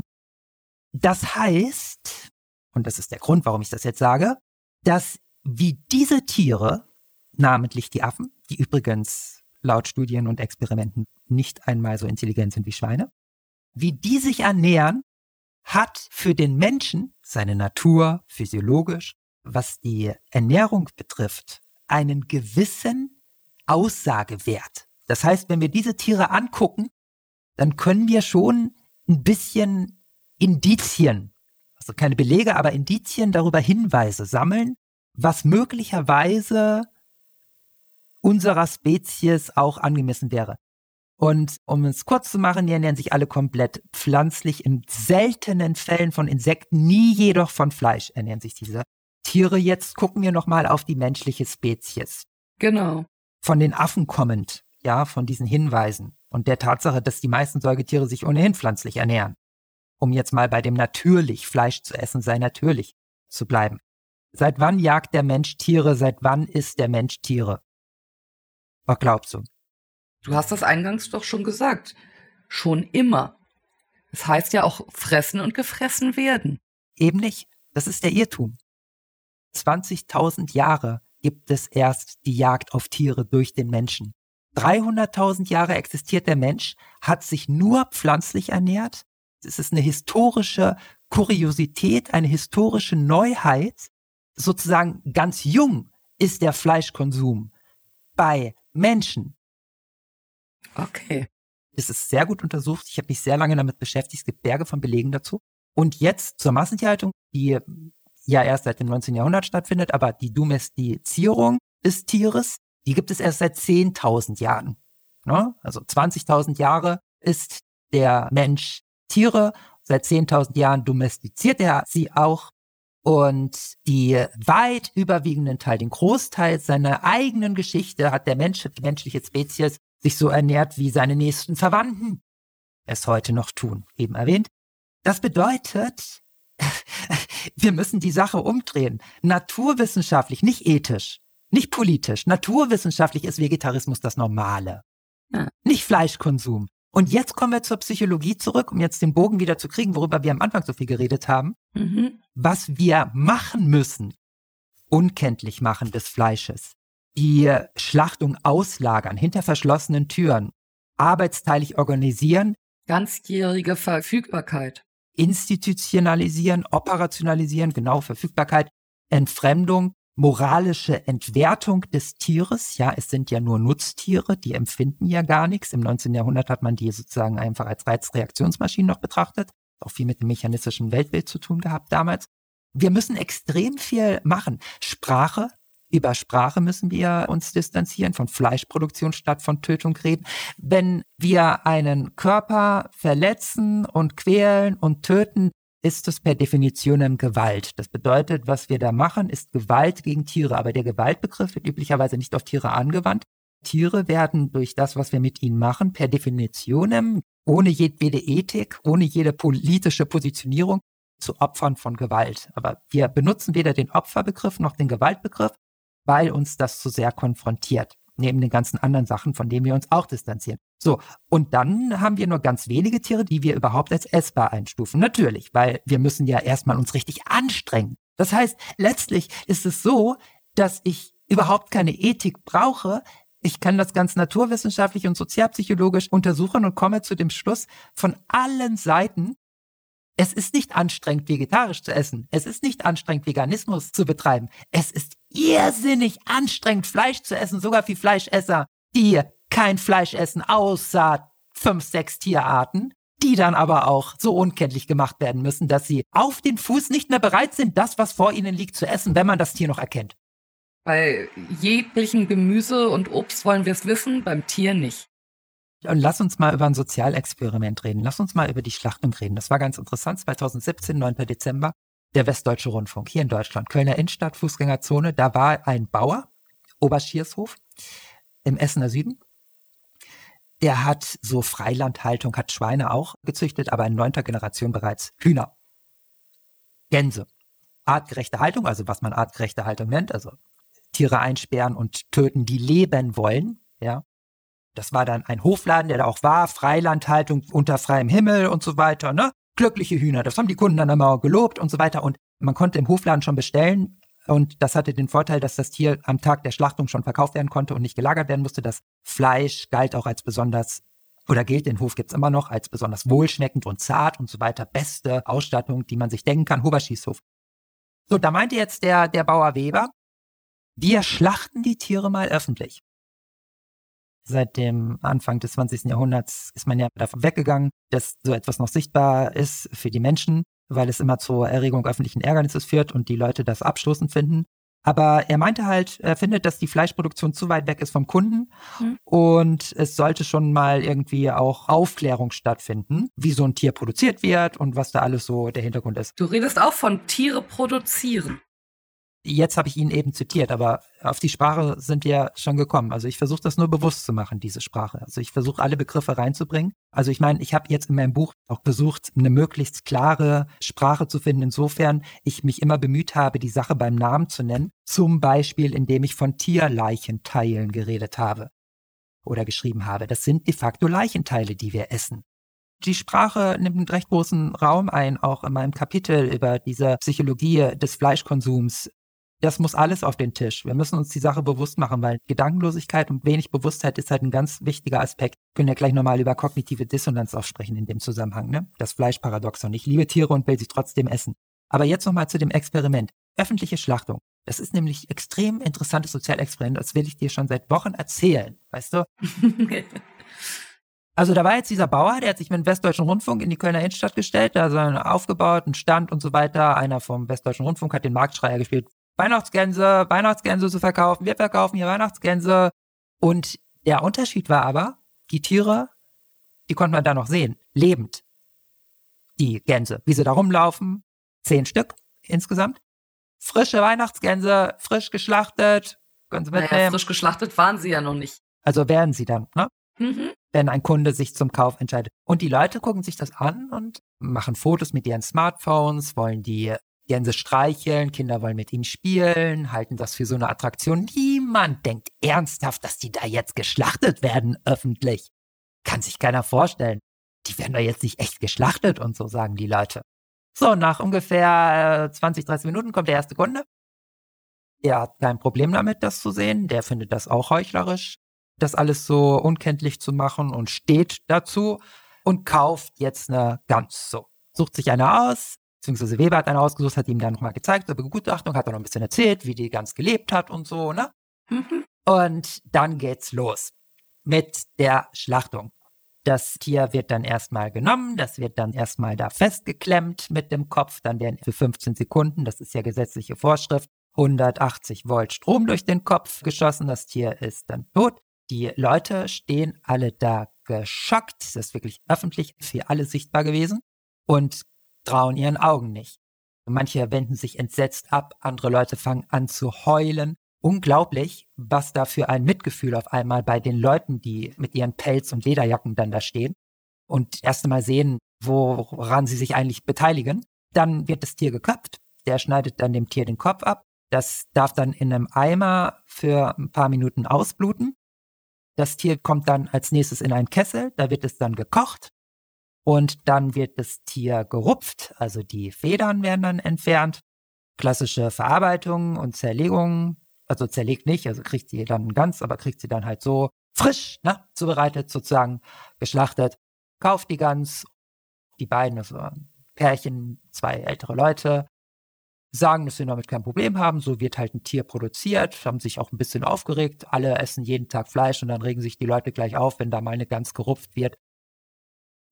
Das heißt, und das ist der Grund, warum ich das jetzt sage, dass wie diese Tiere, namentlich die Affen, die übrigens laut Studien und Experimenten nicht einmal so intelligent sind wie Schweine. Wie die sich ernähren, hat für den Menschen seine Natur physiologisch, was die Ernährung betrifft, einen gewissen Aussagewert. Das heißt, wenn wir diese Tiere angucken, dann können wir schon ein bisschen Indizien, also keine Belege, aber Indizien darüber Hinweise sammeln, was möglicherweise unserer Spezies auch angemessen wäre. Und um es kurz zu machen, die ernähren sich alle komplett pflanzlich, in seltenen Fällen von Insekten, nie jedoch von Fleisch ernähren sich diese Tiere. Jetzt gucken wir nochmal auf die menschliche Spezies. Genau. Von den Affen kommend, ja, von diesen Hinweisen und der Tatsache, dass die meisten Säugetiere sich ohnehin pflanzlich ernähren. Um jetzt mal bei dem natürlich Fleisch zu essen, sei natürlich zu bleiben. Seit wann jagt der Mensch Tiere? Seit wann isst der Mensch Tiere? Was glaubst du? Du hast das eingangs doch schon gesagt. Schon immer. Es das heißt ja auch fressen und gefressen werden. Eben nicht. Das ist der Irrtum. 20.000 Jahre gibt es erst die Jagd auf Tiere durch den Menschen. 300.000 Jahre existiert der Mensch, hat sich nur pflanzlich ernährt. Es ist eine historische Kuriosität, eine historische Neuheit. Sozusagen ganz jung ist der Fleischkonsum bei Menschen. Okay. Es ist sehr gut untersucht. Ich habe mich sehr lange damit beschäftigt. Es gibt Berge von Belegen dazu. Und jetzt zur Massentierhaltung, die ja erst seit dem 19. Jahrhundert stattfindet, aber die Domestizierung des Tieres, die gibt es erst seit 10.000 Jahren. Ne? Also 20.000 Jahre ist der Mensch Tiere. Seit 10.000 Jahren domestiziert er sie auch und die weit überwiegenden Teil, den Großteil seiner eigenen Geschichte hat der Mensch, die menschliche Spezies, sich so ernährt, wie seine nächsten Verwandten es heute noch tun, eben erwähnt. Das bedeutet, wir müssen die Sache umdrehen. Naturwissenschaftlich, nicht ethisch, nicht politisch. Naturwissenschaftlich ist Vegetarismus das Normale. Ja. Nicht Fleischkonsum. Und jetzt kommen wir zur Psychologie zurück, um jetzt den Bogen wieder zu kriegen, worüber wir am Anfang so viel geredet haben. Mhm. Was wir machen müssen, unkenntlich machen des Fleisches, die Schlachtung auslagern, hinter verschlossenen Türen, arbeitsteilig organisieren. Ganzjährige Verfügbarkeit. Institutionalisieren, operationalisieren, genau Verfügbarkeit, Entfremdung, moralische Entwertung des Tieres. Ja, es sind ja nur Nutztiere, die empfinden ja gar nichts. Im 19. Jahrhundert hat man die sozusagen einfach als Reizreaktionsmaschinen noch betrachtet. auch viel mit dem mechanistischen Weltbild zu tun gehabt damals. Wir müssen extrem viel machen. Sprache, über Sprache müssen wir uns distanzieren, von Fleischproduktion statt von Tötung reden. Wenn wir einen Körper verletzen und quälen und töten, ist es per Definition Gewalt. Das bedeutet, was wir da machen, ist Gewalt gegen Tiere. Aber der Gewaltbegriff wird üblicherweise nicht auf Tiere angewandt. Tiere werden durch das, was wir mit ihnen machen, per Definition, ohne jedwede Ethik, ohne jede politische Positionierung, zu Opfern von Gewalt. Aber wir benutzen weder den Opferbegriff noch den Gewaltbegriff, weil uns das zu sehr konfrontiert neben den ganzen anderen Sachen, von denen wir uns auch distanzieren. So, und dann haben wir nur ganz wenige Tiere, die wir überhaupt als essbar einstufen. Natürlich, weil wir müssen ja erstmal uns richtig anstrengen. Das heißt, letztlich ist es so, dass ich überhaupt keine Ethik brauche. Ich kann das ganz naturwissenschaftlich und sozialpsychologisch untersuchen und komme zu dem Schluss von allen Seiten, es ist nicht anstrengend, vegetarisch zu essen. Es ist nicht anstrengend, Veganismus zu betreiben. Es ist irrsinnig anstrengend, Fleisch zu essen, sogar für Fleischesser, die kein Fleisch essen, außer fünf, sechs Tierarten, die dann aber auch so unkenntlich gemacht werden müssen, dass sie auf den Fuß nicht mehr bereit sind, das, was vor ihnen liegt, zu essen, wenn man das Tier noch erkennt. Bei jeglichen Gemüse und Obst wollen wir es wissen, beim Tier nicht. Und lass uns mal über ein Sozialexperiment reden. Lass uns mal über die Schlachtung reden. Das war ganz interessant. 2017, 9. Dezember, der Westdeutsche Rundfunk hier in Deutschland. Kölner Innenstadt, Fußgängerzone. Da war ein Bauer, Oberschiershof, im Essener Süden. Der hat so Freilandhaltung, hat Schweine auch gezüchtet, aber in neunter Generation bereits Hühner. Gänse. Artgerechte Haltung, also was man artgerechte Haltung nennt, also Tiere einsperren und töten, die leben wollen, ja. Das war dann ein Hofladen, der da auch war, Freilandhaltung unter freiem Himmel und so weiter, ne? Glückliche Hühner, das haben die Kunden dann immer gelobt und so weiter. Und man konnte im Hofladen schon bestellen. Und das hatte den Vorteil, dass das Tier am Tag der Schlachtung schon verkauft werden konnte und nicht gelagert werden musste. Das Fleisch galt auch als besonders oder gilt, den Hof gibt's immer noch, als besonders wohlschmeckend und zart und so weiter. Beste Ausstattung, die man sich denken kann, Huberschießhof. So, da meinte jetzt der, der Bauer Weber, wir schlachten die Tiere mal öffentlich seit dem Anfang des 20. Jahrhunderts ist man ja davon weggegangen, dass so etwas noch sichtbar ist für die Menschen, weil es immer zur Erregung öffentlichen Ärgernisses führt und die Leute das abstoßend finden. Aber er meinte halt, er findet, dass die Fleischproduktion zu weit weg ist vom Kunden mhm. und es sollte schon mal irgendwie auch Aufklärung stattfinden, wie so ein Tier produziert wird und was da alles so der Hintergrund ist. Du redest auch von Tiere produzieren jetzt habe ich ihn eben zitiert, aber auf die Sprache sind wir schon gekommen. Also ich versuche das nur bewusst zu machen, diese Sprache. Also ich versuche alle Begriffe reinzubringen. Also ich meine, ich habe jetzt in meinem Buch auch versucht, eine möglichst klare Sprache zu finden, insofern ich mich immer bemüht habe, die Sache beim Namen zu nennen. Zum Beispiel, indem ich von Tierleichenteilen geredet habe oder geschrieben habe. Das sind de facto Leichenteile, die wir essen. Die Sprache nimmt einen recht großen Raum ein, auch in meinem Kapitel über diese Psychologie des Fleischkonsums das muss alles auf den Tisch. Wir müssen uns die Sache bewusst machen, weil Gedankenlosigkeit und wenig Bewusstheit ist halt ein ganz wichtiger Aspekt. Wir können ja gleich nochmal über kognitive Dissonanz auch sprechen in dem Zusammenhang, ne? Das Fleischparadoxon. Ich liebe Tiere und will sie trotzdem essen. Aber jetzt nochmal zu dem Experiment. Öffentliche Schlachtung. Das ist nämlich extrem interessantes Sozialexperiment. Das will ich dir schon seit Wochen erzählen, weißt du? Also da war jetzt dieser Bauer, der hat sich mit dem Westdeutschen Rundfunk in die Kölner Innenstadt gestellt, da so aufgebaut, einen Stand und so weiter. Einer vom Westdeutschen Rundfunk hat den Marktschreier gespielt. Weihnachtsgänse, Weihnachtsgänse zu verkaufen. Wir verkaufen hier Weihnachtsgänse. Und der Unterschied war aber, die Tiere, die konnte man da noch sehen, lebend. Die Gänse, wie sie da rumlaufen, zehn Stück insgesamt. Frische Weihnachtsgänse, frisch geschlachtet, können Sie mitnehmen. Naja, frisch geschlachtet waren sie ja noch nicht. Also werden sie dann, ne? Mhm. Wenn ein Kunde sich zum Kauf entscheidet. Und die Leute gucken sich das an und machen Fotos mit ihren Smartphones, wollen die Gänse streicheln, Kinder wollen mit ihnen spielen, halten das für so eine Attraktion. Niemand denkt ernsthaft, dass die da jetzt geschlachtet werden öffentlich. Kann sich keiner vorstellen. Die werden da jetzt nicht echt geschlachtet und so, sagen die Leute. So, nach ungefähr 20, äh, 30 Minuten kommt der erste Kunde. Er hat kein Problem damit, das zu sehen. Der findet das auch heuchlerisch, das alles so unkenntlich zu machen und steht dazu und kauft jetzt eine Gans so. Sucht sich eine aus, beziehungsweise Weber hat einen ausgesucht, hat ihm dann nochmal gezeigt, über Begutachtung, hat er noch ein bisschen erzählt, wie die ganz gelebt hat und so, ne? Mhm. Und dann geht's los mit der Schlachtung. Das Tier wird dann erstmal genommen, das wird dann erstmal da festgeklemmt mit dem Kopf, dann werden für 15 Sekunden, das ist ja gesetzliche Vorschrift, 180 Volt Strom durch den Kopf geschossen, das Tier ist dann tot. Die Leute stehen alle da geschockt, das ist wirklich öffentlich für alle sichtbar gewesen und trauen ihren Augen nicht. Manche wenden sich entsetzt ab, andere Leute fangen an zu heulen. Unglaublich, was da für ein Mitgefühl auf einmal bei den Leuten, die mit ihren Pelz- und Lederjacken dann da stehen und erst einmal sehen, woran sie sich eigentlich beteiligen. Dann wird das Tier geköpft, der schneidet dann dem Tier den Kopf ab. Das darf dann in einem Eimer für ein paar Minuten ausbluten. Das Tier kommt dann als nächstes in einen Kessel, da wird es dann gekocht und dann wird das Tier gerupft, also die Federn werden dann entfernt. Klassische Verarbeitung und Zerlegung, also zerlegt nicht, also kriegt sie dann ganz, aber kriegt sie dann halt so frisch, ne, zubereitet, sozusagen geschlachtet. Kauft die Gans, die beiden, also Pärchen, zwei ältere Leute, sagen, dass sie damit kein Problem haben. So wird halt ein Tier produziert, haben sich auch ein bisschen aufgeregt. Alle essen jeden Tag Fleisch und dann regen sich die Leute gleich auf, wenn da mal eine Gans gerupft wird.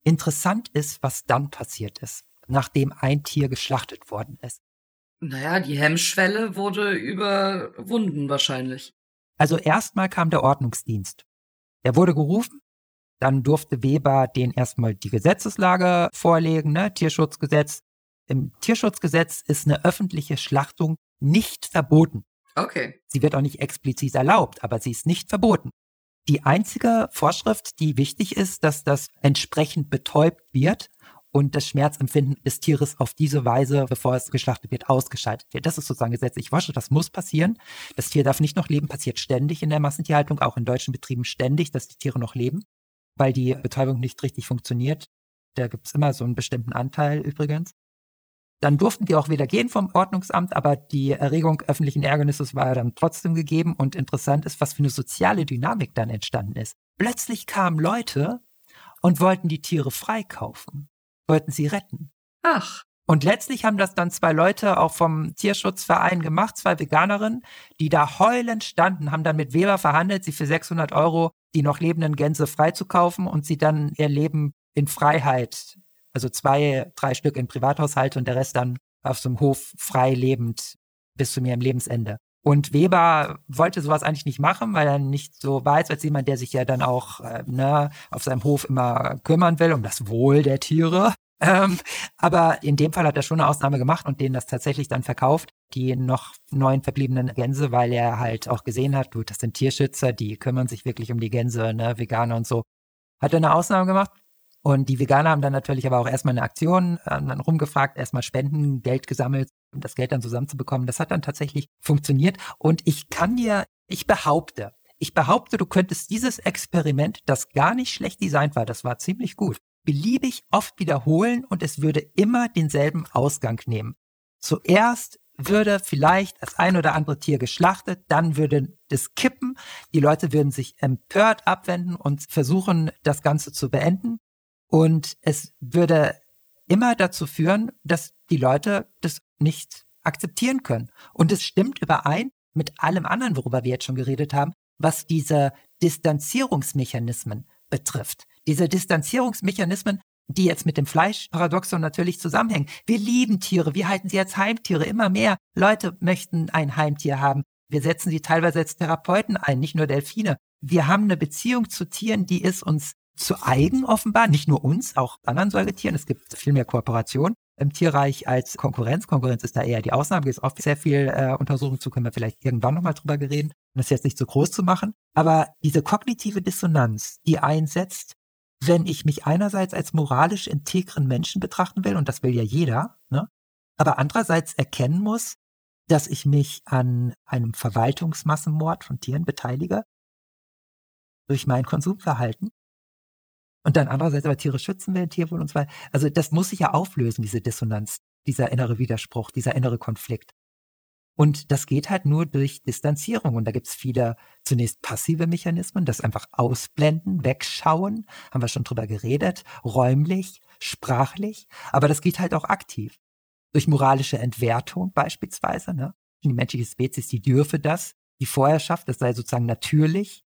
Interessant ist, was dann passiert ist, nachdem ein Tier geschlachtet worden ist. Naja, die Hemmschwelle wurde überwunden wahrscheinlich. Also erstmal kam der Ordnungsdienst. Der wurde gerufen, dann durfte Weber den erstmal die Gesetzeslage vorlegen, ne? Tierschutzgesetz. Im Tierschutzgesetz ist eine öffentliche Schlachtung nicht verboten. Okay. Sie wird auch nicht explizit erlaubt, aber sie ist nicht verboten. Die einzige Vorschrift, die wichtig ist, dass das entsprechend betäubt wird und das Schmerzempfinden des Tieres auf diese Weise, bevor es geschlachtet wird, ausgeschaltet wird. Das ist sozusagen gesetzlich Vorschrift, das muss passieren. Das Tier darf nicht noch leben, passiert ständig in der Massentierhaltung, auch in deutschen Betrieben ständig, dass die Tiere noch leben, weil die Betäubung nicht richtig funktioniert. Da gibt es immer so einen bestimmten Anteil übrigens. Dann durften die auch wieder gehen vom Ordnungsamt, aber die Erregung öffentlichen Ärgernisses war ja dann trotzdem gegeben und interessant ist, was für eine soziale Dynamik dann entstanden ist. Plötzlich kamen Leute und wollten die Tiere freikaufen, wollten sie retten. Ach. Und letztlich haben das dann zwei Leute auch vom Tierschutzverein gemacht, zwei Veganerinnen, die da heulend standen, haben dann mit Weber verhandelt, sie für 600 Euro die noch lebenden Gänse freizukaufen und sie dann ihr Leben in Freiheit also zwei, drei Stück in Privathaushalt und der Rest dann auf so einem Hof frei lebend bis zu mir im Lebensende. Und Weber wollte sowas eigentlich nicht machen, weil er nicht so weiß als jemand, der sich ja dann auch äh, ne, auf seinem Hof immer kümmern will um das Wohl der Tiere. Ähm, aber in dem Fall hat er schon eine Ausnahme gemacht und denen das tatsächlich dann verkauft, die noch neun verbliebenen Gänse, weil er halt auch gesehen hat, gut, das sind Tierschützer, die kümmern sich wirklich um die Gänse, ne, Veganer und so. Hat er eine Ausnahme gemacht und die Veganer haben dann natürlich aber auch erstmal eine Aktion, haben dann rumgefragt, erstmal Spenden, Geld gesammelt, um das Geld dann zusammenzubekommen. Das hat dann tatsächlich funktioniert. Und ich kann dir, ich behaupte, ich behaupte, du könntest dieses Experiment, das gar nicht schlecht designt war, das war ziemlich gut, beliebig oft wiederholen und es würde immer denselben Ausgang nehmen. Zuerst würde vielleicht das ein oder andere Tier geschlachtet, dann würde das kippen, die Leute würden sich empört abwenden und versuchen, das Ganze zu beenden. Und es würde immer dazu führen, dass die Leute das nicht akzeptieren können. Und es stimmt überein mit allem anderen, worüber wir jetzt schon geredet haben, was diese Distanzierungsmechanismen betrifft. Diese Distanzierungsmechanismen, die jetzt mit dem Fleischparadoxon natürlich zusammenhängen. Wir lieben Tiere, wir halten sie als Heimtiere immer mehr. Leute möchten ein Heimtier haben. Wir setzen sie teilweise als Therapeuten ein, nicht nur Delfine. Wir haben eine Beziehung zu Tieren, die ist uns zu eigen offenbar, nicht nur uns, auch anderen Säugetieren. Es gibt viel mehr Kooperation im Tierreich als Konkurrenz. Konkurrenz ist da eher die Ausnahme. Es ist oft sehr viel äh, Untersuchung zu, können wir vielleicht irgendwann nochmal drüber reden, um das jetzt nicht zu groß zu machen. Aber diese kognitive Dissonanz, die einsetzt, wenn ich mich einerseits als moralisch integren Menschen betrachten will, und das will ja jeder, ne? aber andererseits erkennen muss, dass ich mich an einem Verwaltungsmassenmord von Tieren beteilige, durch mein Konsumverhalten und dann andererseits aber Tiere schützen will, Tierwohl und so weiter. Also das muss sich ja auflösen, diese Dissonanz, dieser innere Widerspruch, dieser innere Konflikt. Und das geht halt nur durch Distanzierung. Und da gibt es viele zunächst passive Mechanismen, das einfach ausblenden, wegschauen, haben wir schon drüber geredet, räumlich, sprachlich, aber das geht halt auch aktiv. Durch moralische Entwertung beispielsweise. Ne? Die menschliche Spezies, die dürfe das, die Vorherrschaft, das sei sozusagen natürlich.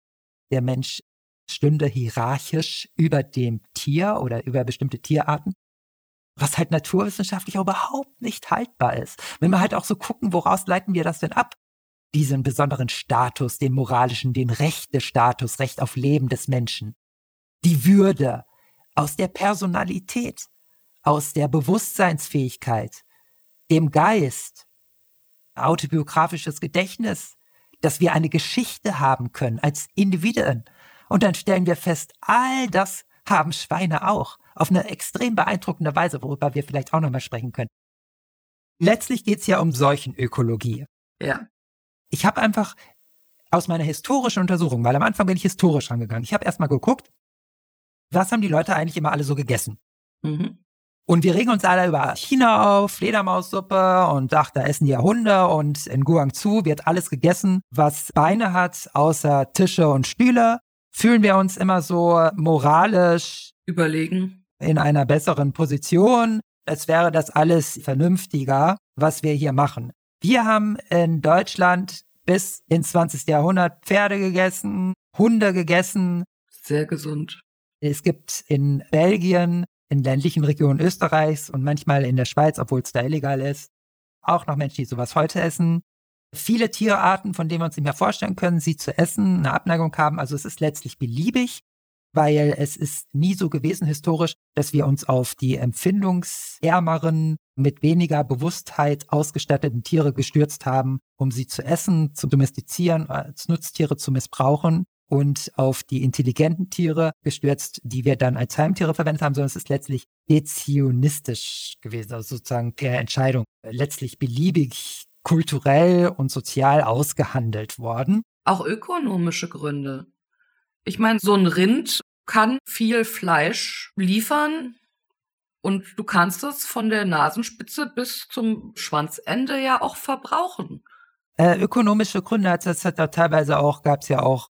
Der Mensch stünde hierarchisch über dem Tier oder über bestimmte Tierarten, was halt naturwissenschaftlich überhaupt nicht haltbar ist. Wenn wir halt auch so gucken, woraus leiten wir das denn ab? Diesen besonderen Status, den moralischen, den Rechte-Status, Recht auf Leben des Menschen. Die Würde aus der Personalität, aus der Bewusstseinsfähigkeit, dem Geist, autobiografisches Gedächtnis, dass wir eine Geschichte haben können als Individuen. Und dann stellen wir fest, all das haben Schweine auch. Auf eine extrem beeindruckende Weise, worüber wir vielleicht auch nochmal sprechen können. Letztlich geht es ja um Seuchenökologie. Ja. Ich habe einfach aus meiner historischen Untersuchung, weil am Anfang bin ich historisch rangegangen, ich habe erstmal geguckt, was haben die Leute eigentlich immer alle so gegessen? Mhm. Und wir regen uns alle über China auf, Fledermaussuppe und ach, da essen die ja Hunde und in Guangzhou wird alles gegessen, was Beine hat, außer Tische und Stühle. Fühlen wir uns immer so moralisch überlegen in einer besseren Position, als wäre das alles vernünftiger, was wir hier machen. Wir haben in Deutschland bis ins 20. Jahrhundert Pferde gegessen, Hunde gegessen. Sehr gesund. Es gibt in Belgien in ländlichen Regionen Österreichs und manchmal in der Schweiz, obwohl es da illegal ist, auch noch Menschen, die sowas heute essen. Viele Tierarten, von denen wir uns nicht mehr vorstellen können, sie zu essen, eine Abneigung haben. Also es ist letztlich beliebig, weil es ist nie so gewesen historisch, dass wir uns auf die empfindungsärmeren, mit weniger Bewusstheit ausgestatteten Tiere gestürzt haben, um sie zu essen, zu domestizieren, als Nutztiere zu missbrauchen, und auf die intelligenten Tiere gestürzt, die wir dann als Heimtiere verwendet haben, sondern es ist letztlich dezionistisch gewesen, also sozusagen per Entscheidung, letztlich beliebig kulturell und sozial ausgehandelt worden. Auch ökonomische Gründe. Ich meine, so ein Rind kann viel Fleisch liefern und du kannst es von der Nasenspitze bis zum Schwanzende ja auch verbrauchen. Äh, ökonomische Gründe hat es teilweise auch, gab es ja auch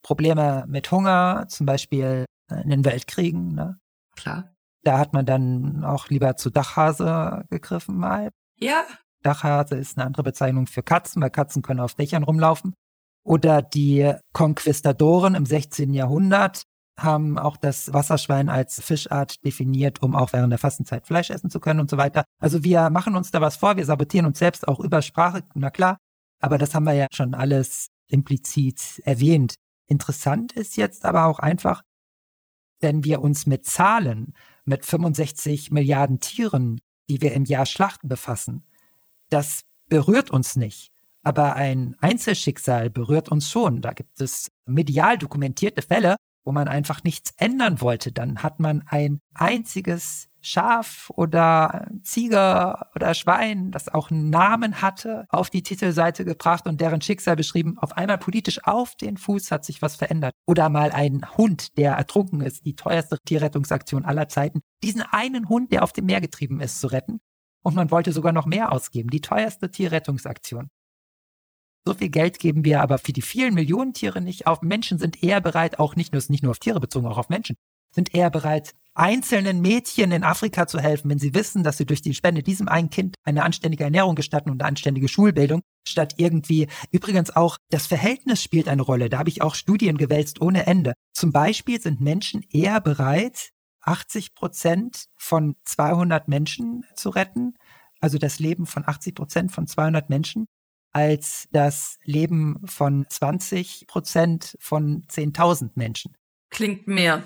Probleme mit Hunger, zum Beispiel in den Weltkriegen. Ne? Klar. Da hat man dann auch lieber zu Dachhase gegriffen mal. Ja. Dachhase ist eine andere Bezeichnung für Katzen, weil Katzen können auf Dächern rumlaufen. Oder die Konquistadoren im 16. Jahrhundert haben auch das Wasserschwein als Fischart definiert, um auch während der Fastenzeit Fleisch essen zu können und so weiter. Also wir machen uns da was vor, wir sabotieren uns selbst auch über Sprache, na klar. Aber das haben wir ja schon alles implizit erwähnt. Interessant ist jetzt aber auch einfach, wenn wir uns mit Zahlen, mit 65 Milliarden Tieren, die wir im Jahr schlachten, befassen, das berührt uns nicht. Aber ein Einzelschicksal berührt uns schon. Da gibt es medial dokumentierte Fälle, wo man einfach nichts ändern wollte. Dann hat man ein einziges Schaf oder Ziege oder Schwein, das auch einen Namen hatte, auf die Titelseite gebracht und deren Schicksal beschrieben. Auf einmal politisch auf den Fuß hat sich was verändert. Oder mal ein Hund, der ertrunken ist, die teuerste Tierrettungsaktion aller Zeiten. Diesen einen Hund, der auf dem Meer getrieben ist, zu retten. Und man wollte sogar noch mehr ausgeben. Die teuerste Tierrettungsaktion. So viel Geld geben wir aber für die vielen Millionen Tiere nicht auf. Menschen sind eher bereit, auch nicht nur, nicht nur auf Tiere bezogen, auch auf Menschen, sind eher bereit, einzelnen Mädchen in Afrika zu helfen, wenn sie wissen, dass sie durch die Spende diesem einen Kind eine anständige Ernährung gestatten und eine anständige Schulbildung, statt irgendwie, übrigens auch das Verhältnis spielt eine Rolle. Da habe ich auch Studien gewälzt ohne Ende. Zum Beispiel sind Menschen eher bereit, 80 Prozent von 200 Menschen zu retten, also das Leben von 80 Prozent von 200 Menschen, als das Leben von 20 Prozent von 10.000 Menschen. Klingt mehr.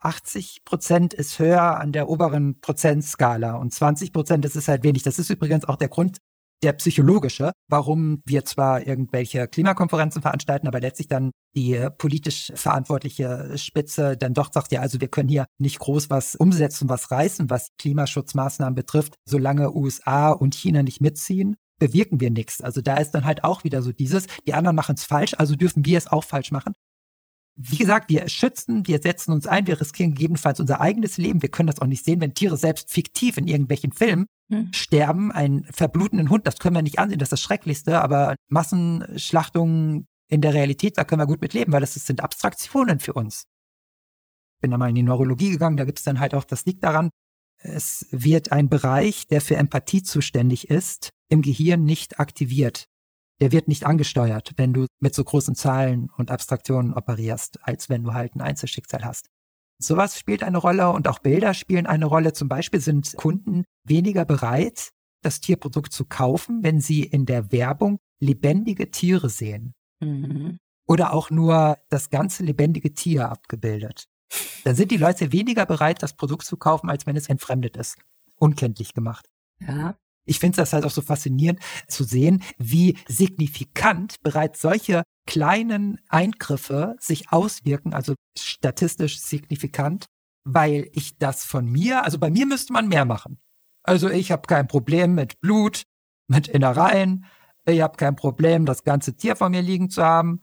80 hm. Prozent ist höher an der oberen Prozentskala und 20 Prozent, das ist halt wenig. Das ist übrigens auch der Grund, der psychologische, warum wir zwar irgendwelche Klimakonferenzen veranstalten, aber letztlich dann die politisch verantwortliche Spitze dann doch sagt, ja, also wir können hier nicht groß was umsetzen, was reißen, was Klimaschutzmaßnahmen betrifft, solange USA und China nicht mitziehen bewirken wir nichts. Also da ist dann halt auch wieder so dieses, die anderen machen es falsch, also dürfen wir es auch falsch machen wie gesagt, wir schützen, wir setzen uns ein, wir riskieren gegebenenfalls unser eigenes Leben. Wir können das auch nicht sehen, wenn Tiere selbst fiktiv in irgendwelchen Filmen hm. sterben. Einen verblutenden Hund, das können wir nicht ansehen, das ist das Schrecklichste. Aber Massenschlachtungen in der Realität, da können wir gut mit leben, weil das sind Abstraktionen für uns. Bin da mal in die Neurologie gegangen, da gibt es dann halt auch, das liegt daran, es wird ein Bereich, der für Empathie zuständig ist, im Gehirn nicht aktiviert. der wird nicht angesteuert, wenn du mit so großen Zahlen und Abstraktionen operierst, als wenn du halt ein Einzelschicksal hast. Sowas spielt eine Rolle und auch Bilder spielen eine Rolle. Zum Beispiel sind Kunden weniger bereit, das Tierprodukt zu kaufen, wenn sie in der Werbung lebendige Tiere sehen. Mhm. Oder auch nur das ganze lebendige Tier abgebildet. Dann sind die Leute weniger bereit, das Produkt zu kaufen, als wenn es entfremdet ist. Unkenntlich gemacht. Ja. Ich finde das halt auch so faszinierend zu sehen, wie signifikant bereits solche kleinen Eingriffe sich auswirken, also statistisch signifikant, weil ich das von mir, also bei mir müsste man mehr machen. Also ich habe kein Problem mit Blut, mit Innereien, ich habe kein Problem, das ganze Tier vor mir liegen zu haben.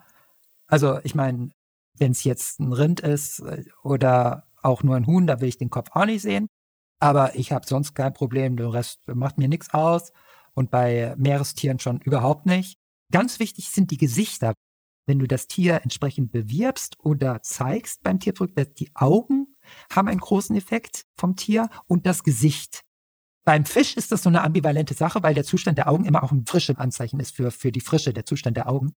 Also ich meine, wenn es jetzt ein Rind ist äh, oder auch nur ein Huhn, da will ich den Kopf auch nicht sehen. Aber ich habe sonst kein Problem, der Rest macht mir nichts aus und bei Meerestieren schon überhaupt nicht. Ganz wichtig sind die Gesichter. Wenn du das Tier entsprechend bewirbst oder zeigst beim Tierprodukt, die Augen haben einen großen Effekt vom Tier und das Gesicht. Beim Fisch ist das so eine ambivalente Sache, weil der Zustand der Augen immer auch ein frische Anzeichen ist für, für die Frische, der Zustand der Augen.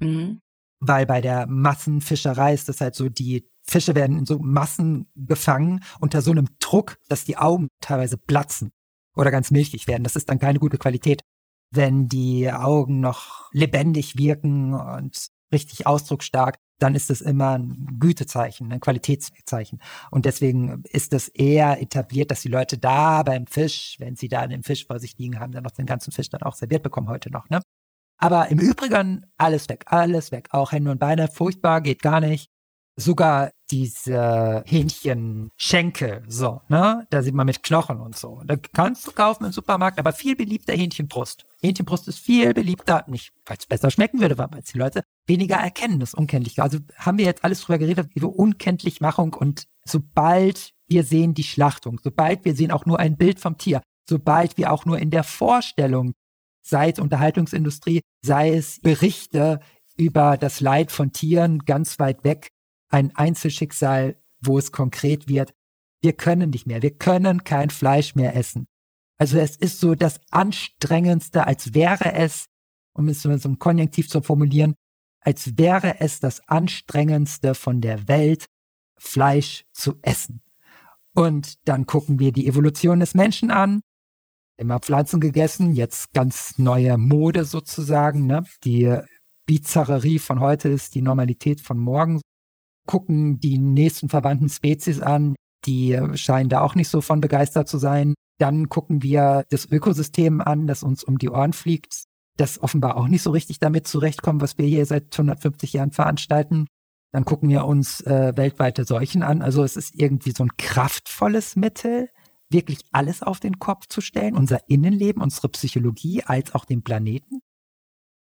Mhm. Weil bei der Massenfischerei ist das halt so, die Fische werden in so Massen gefangen unter so einem Druck, dass die Augen teilweise platzen oder ganz milchig werden. Das ist dann keine gute Qualität. Wenn die Augen noch lebendig wirken und richtig ausdrucksstark, dann ist es immer ein Gütezeichen, ein Qualitätszeichen. Und deswegen ist es eher etabliert, dass die Leute da beim Fisch, wenn sie da den Fisch vor sich liegen haben, dann noch den ganzen Fisch dann auch serviert bekommen heute noch, ne? Aber im Übrigen alles weg, alles weg. Auch Hände und Beine, furchtbar, geht gar nicht sogar diese Hähnchenschenkel, so, ne? Da sieht man mit Knochen und so. Da kannst du kaufen im Supermarkt, aber viel beliebter Hähnchenbrust. Hähnchenbrust ist viel beliebter, nicht weil es besser schmecken würde, weil die Leute weniger erkennen, das Unkenntliche. Also haben wir jetzt alles drüber geredet, über Unkenntlichmachung und sobald wir sehen die Schlachtung, sobald wir sehen auch nur ein Bild vom Tier, sobald wir auch nur in der Vorstellung, sei es Unterhaltungsindustrie, sei es Berichte über das Leid von Tieren ganz weit weg, ein Einzelschicksal, wo es konkret wird. Wir können nicht mehr, wir können kein Fleisch mehr essen. Also es ist so das Anstrengendste, als wäre es, um es so ein Konjunktiv zu formulieren, als wäre es das Anstrengendste von der Welt, Fleisch zu essen. Und dann gucken wir die Evolution des Menschen an. Immer Pflanzen gegessen, jetzt ganz neue Mode sozusagen. Ne? Die Bizarrerie von heute ist die Normalität von morgen gucken die nächsten verwandten Spezies an, die scheinen da auch nicht so von begeistert zu sein. Dann gucken wir das Ökosystem an, das uns um die Ohren fliegt, das offenbar auch nicht so richtig damit zurechtkommt, was wir hier seit 150 Jahren veranstalten. Dann gucken wir uns äh, weltweite Seuchen an. Also es ist irgendwie so ein kraftvolles Mittel, wirklich alles auf den Kopf zu stellen, unser Innenleben, unsere Psychologie als auch den Planeten.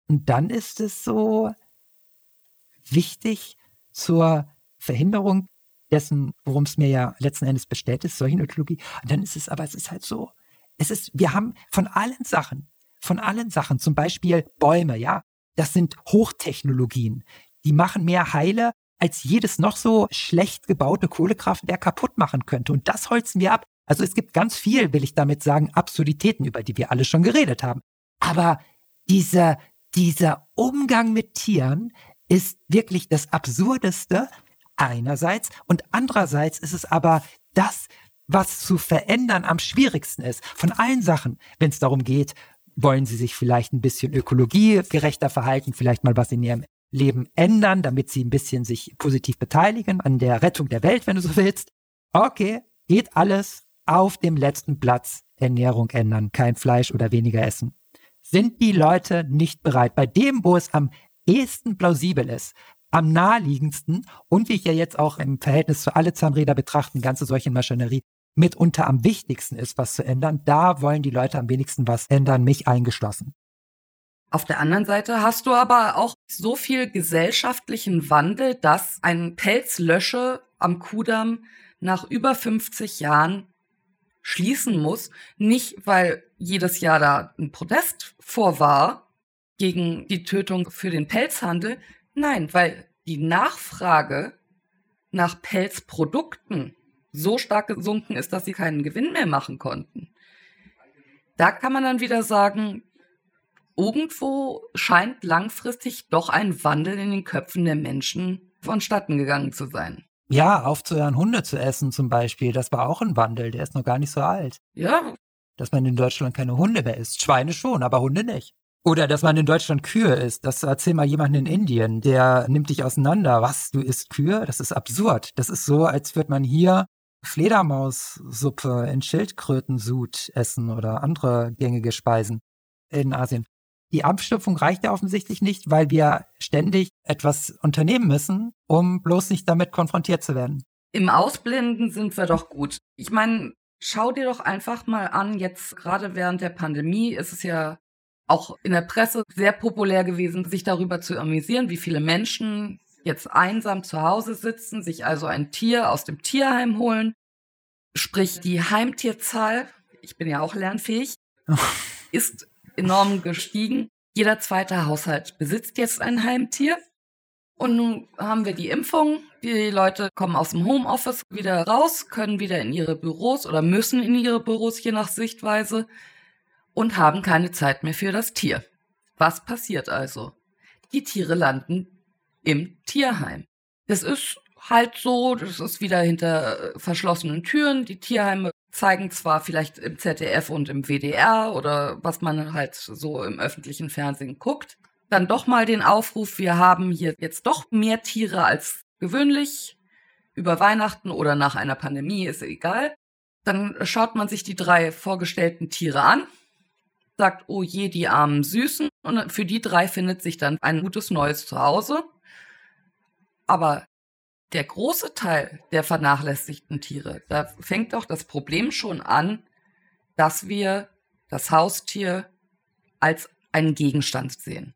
Und dann ist es so wichtig, zur Verhinderung dessen, worum es mir ja letzten Endes bestellt ist, Seuchenökologie. Und dann ist es aber, es ist halt so, es ist, wir haben von allen Sachen, von allen Sachen, zum Beispiel Bäume, ja, das sind Hochtechnologien. Die machen mehr Heile, als jedes noch so schlecht gebaute Kohlekraftwerk kaputt machen könnte. Und das holzen wir ab. Also es gibt ganz viel, will ich damit sagen, Absurditäten, über die wir alle schon geredet haben. Aber dieser, dieser Umgang mit Tieren, ist wirklich das Absurdeste einerseits und andererseits ist es aber das, was zu verändern am schwierigsten ist. Von allen Sachen, wenn es darum geht, wollen Sie sich vielleicht ein bisschen ökologiegerechter verhalten, vielleicht mal was in Ihrem Leben ändern, damit Sie ein bisschen sich positiv beteiligen an der Rettung der Welt, wenn du so willst. Okay, geht alles auf dem letzten Platz. Ernährung ändern, kein Fleisch oder weniger essen. Sind die Leute nicht bereit, bei dem, wo es am ehesten plausibel ist, am naheliegendsten und wie ich ja jetzt auch im Verhältnis zu alle Zahnräder betrachten, ganze solche Maschinerie, mitunter am wichtigsten ist, was zu ändern, da wollen die Leute am wenigsten was ändern, mich eingeschlossen. Auf der anderen Seite hast du aber auch so viel gesellschaftlichen Wandel, dass ein Pelzlösche am Kudamm nach über 50 Jahren schließen muss. Nicht, weil jedes Jahr da ein Protest vor war, gegen die Tötung für den Pelzhandel. Nein, weil die Nachfrage nach Pelzprodukten so stark gesunken ist, dass sie keinen Gewinn mehr machen konnten. Da kann man dann wieder sagen, irgendwo scheint langfristig doch ein Wandel in den Köpfen der Menschen vonstatten gegangen zu sein. Ja, aufzuhören, Hunde zu essen zum Beispiel, das war auch ein Wandel, der ist noch gar nicht so alt. Ja. Dass man in Deutschland keine Hunde mehr isst. Schweine schon, aber Hunde nicht. Oder dass man in Deutschland Kühe isst. Das erzähl mal jemanden in Indien, der nimmt dich auseinander. Was, du isst Kühe? Das ist absurd. Das ist so, als würde man hier Fledermaussuppe in Schildkrötensud essen oder andere gängige Speisen in Asien. Die Abstufung reicht ja offensichtlich nicht, weil wir ständig etwas unternehmen müssen, um bloß nicht damit konfrontiert zu werden. Im Ausblenden sind wir doch gut. Ich meine, schau dir doch einfach mal an, jetzt gerade während der Pandemie ist es ja auch in der Presse sehr populär gewesen, sich darüber zu amüsieren, wie viele Menschen jetzt einsam zu Hause sitzen, sich also ein Tier aus dem Tierheim holen. Sprich, die Heimtierzahl, ich bin ja auch lernfähig, ist enorm gestiegen. Jeder zweite Haushalt besitzt jetzt ein Heimtier. Und nun haben wir die Impfung. Die Leute kommen aus dem Homeoffice wieder raus, können wieder in ihre Büros oder müssen in ihre Büros, je nach Sichtweise, und haben keine Zeit mehr für das Tier. Was passiert also? Die Tiere landen im Tierheim. Das ist halt so, das ist wieder hinter äh, verschlossenen Türen. Die Tierheime zeigen zwar vielleicht im ZDF und im WDR oder was man halt so im öffentlichen Fernsehen guckt, dann doch mal den Aufruf, wir haben hier jetzt doch mehr Tiere als gewöhnlich, über Weihnachten oder nach einer Pandemie, ist egal. Dann schaut man sich die drei vorgestellten Tiere an, sagt, oh je, die armen Süßen, und für die drei findet sich dann ein gutes neues Zuhause. Aber der große Teil der vernachlässigten Tiere, da fängt doch das Problem schon an, dass wir das Haustier als einen Gegenstand sehen.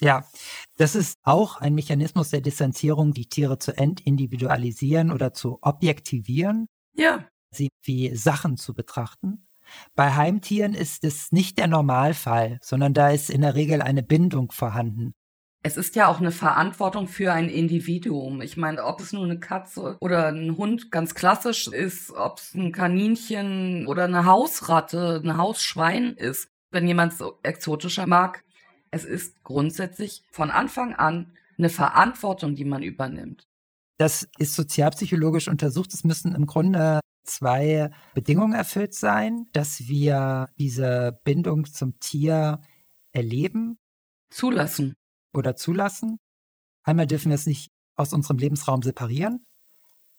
Ja, das ist auch ein Mechanismus der Distanzierung, die Tiere zu entindividualisieren oder zu objektivieren. Ja. Sie wie Sachen zu betrachten. Bei Heimtieren ist es nicht der Normalfall, sondern da ist in der Regel eine Bindung vorhanden. Es ist ja auch eine Verantwortung für ein Individuum. Ich meine, ob es nur eine Katze oder ein Hund ganz klassisch ist, ob es ein Kaninchen oder eine Hausratte, ein Hausschwein ist, wenn jemand so exotischer mag. Es ist grundsätzlich von Anfang an eine Verantwortung, die man übernimmt. Das ist sozialpsychologisch untersucht. Es müssen im Grunde zwei Bedingungen erfüllt sein, dass wir diese Bindung zum Tier erleben. Zulassen oder zulassen. Einmal dürfen wir es nicht aus unserem Lebensraum separieren.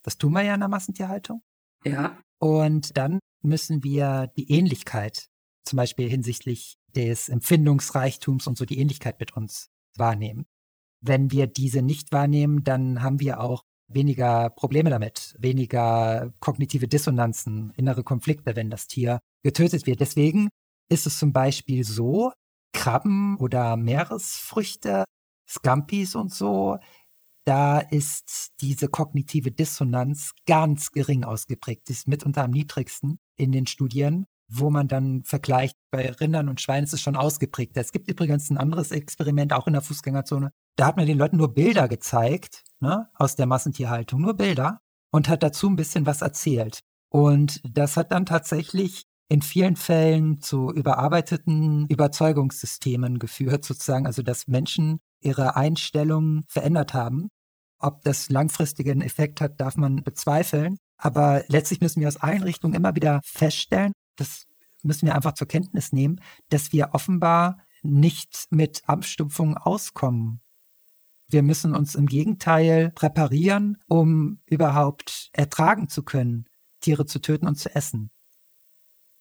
Das tun wir ja in der Massentierhaltung. Ja. Und dann müssen wir die Ähnlichkeit, zum Beispiel hinsichtlich des Empfindungsreichtums und so die Ähnlichkeit mit uns wahrnehmen. Wenn wir diese nicht wahrnehmen, dann haben wir auch weniger Probleme damit, weniger kognitive Dissonanzen, innere Konflikte, wenn das Tier getötet wird. Deswegen ist es zum Beispiel so, Krabben oder Meeresfrüchte, Scampis und so, da ist diese kognitive Dissonanz ganz gering ausgeprägt. Ist mitunter am niedrigsten in den Studien, wo man dann vergleicht, bei Rindern und Schweinen ist es schon ausgeprägt. Es gibt übrigens ein anderes Experiment, auch in der Fußgängerzone. Da hat man den Leuten nur Bilder gezeigt, ne, aus der Massentierhaltung, nur Bilder, und hat dazu ein bisschen was erzählt. Und das hat dann tatsächlich in vielen Fällen zu überarbeiteten Überzeugungssystemen geführt, sozusagen, also dass Menschen ihre Einstellungen verändert haben. Ob das langfristigen Effekt hat, darf man bezweifeln. Aber letztlich müssen wir aus allen Richtungen immer wieder feststellen, das müssen wir einfach zur Kenntnis nehmen, dass wir offenbar nicht mit Abstumpfungen auskommen. Wir müssen uns im Gegenteil präparieren, um überhaupt ertragen zu können, Tiere zu töten und zu essen.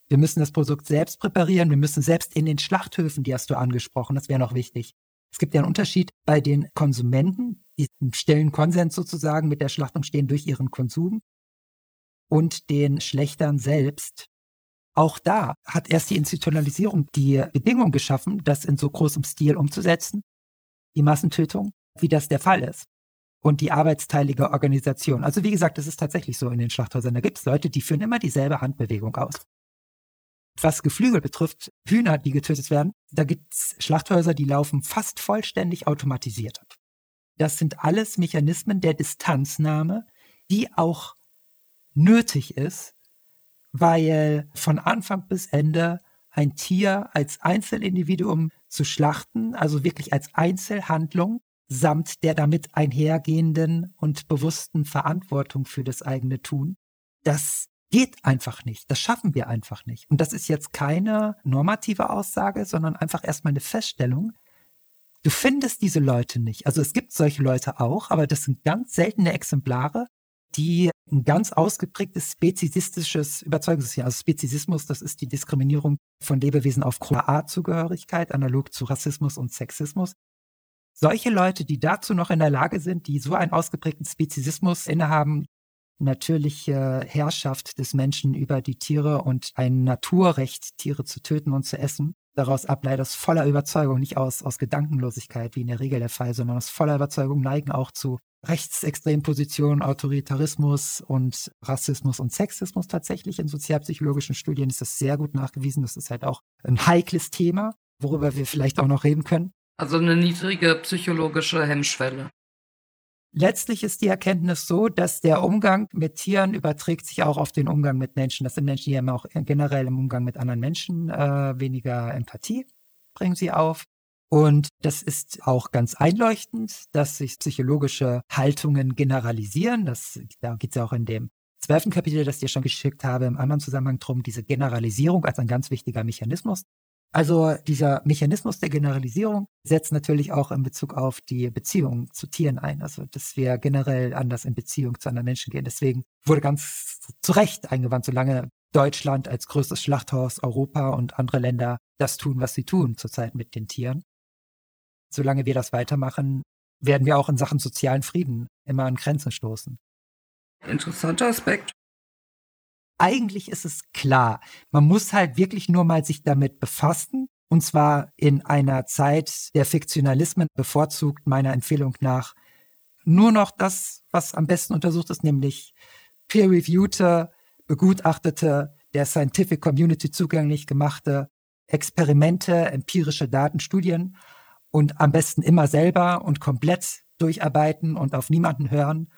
Wir müssen das Produkt selbst präparieren. Wir müssen selbst in den Schlachthöfen, die hast du angesprochen, das wäre noch wichtig. Es gibt ja einen Unterschied bei den Konsumenten, die im stillen Konsens sozusagen mit der Schlachtung stehen durch ihren Konsum und den Schlechtern selbst. Auch da hat erst die Institutionalisierung die Bedingung geschaffen, das in so großem Stil umzusetzen, die Massentötung, wie das der Fall ist. Und die arbeitsteilige Organisation. Also wie gesagt, das ist tatsächlich so in den Schlachthäusern. Da gibt es Leute, die führen immer dieselbe Handbewegung aus was Geflügel betrifft, Hühner, die getötet werden, da gibt es Schlachthäuser, die laufen fast vollständig automatisiert. Das sind alles Mechanismen der Distanznahme, die auch nötig ist, weil von Anfang bis Ende ein Tier als Einzelindividuum zu schlachten, also wirklich als Einzelhandlung samt der damit einhergehenden und bewussten Verantwortung für das eigene Tun, das geht einfach nicht. Das schaffen wir einfach nicht. Und das ist jetzt keine normative Aussage, sondern einfach erstmal eine Feststellung. Du findest diese Leute nicht. Also es gibt solche Leute auch, aber das sind ganz seltene Exemplare, die ein ganz ausgeprägtes spezisistisches Überzeugungssystem, also Spezisismus, das ist die Diskriminierung von Lebewesen aufgrund Artzugehörigkeit, analog zu Rassismus und Sexismus. Solche Leute, die dazu noch in der Lage sind, die so einen ausgeprägten Spezisismus innehaben, natürliche Herrschaft des Menschen über die Tiere und ein Naturrecht, Tiere zu töten und zu essen, daraus ableitet, aus voller Überzeugung, nicht aus, aus Gedankenlosigkeit, wie in der Regel der Fall, sondern aus voller Überzeugung neigen auch zu rechtsextremen Positionen, Autoritarismus und Rassismus und Sexismus tatsächlich. In sozialpsychologischen Studien ist das sehr gut nachgewiesen. Das ist halt auch ein heikles Thema, worüber wir vielleicht auch noch reden können. Also eine niedrige psychologische Hemmschwelle. Letztlich ist die Erkenntnis so, dass der Umgang mit Tieren überträgt sich auch auf den Umgang mit Menschen. Das sind Menschen, die haben auch generell im Umgang mit anderen Menschen äh, weniger Empathie, bringen sie auf. Und das ist auch ganz einleuchtend, dass sich psychologische Haltungen generalisieren. Das, da geht es ja auch in dem zwölften Kapitel, das ich dir schon geschickt habe, im anderen Zusammenhang drum, diese Generalisierung als ein ganz wichtiger Mechanismus. Also dieser Mechanismus der Generalisierung setzt natürlich auch in Bezug auf die Beziehung zu Tieren ein. Also dass wir generell anders in Beziehung zu anderen Menschen gehen. Deswegen wurde ganz zu Recht eingewandt, solange Deutschland als größtes Schlachthaus Europa und andere Länder das tun, was sie tun zurzeit mit den Tieren. Solange wir das weitermachen, werden wir auch in Sachen sozialen Frieden immer an Grenzen stoßen. Interessanter Aspekt eigentlich ist es klar. Man muss halt wirklich nur mal sich damit befassen. Und zwar in einer Zeit der Fiktionalismen bevorzugt meiner Empfehlung nach nur noch das, was am besten untersucht ist, nämlich peer-reviewte, begutachtete, der Scientific Community zugänglich gemachte Experimente, empirische Daten, Studien und am besten immer selber und komplett durcharbeiten und auf niemanden hören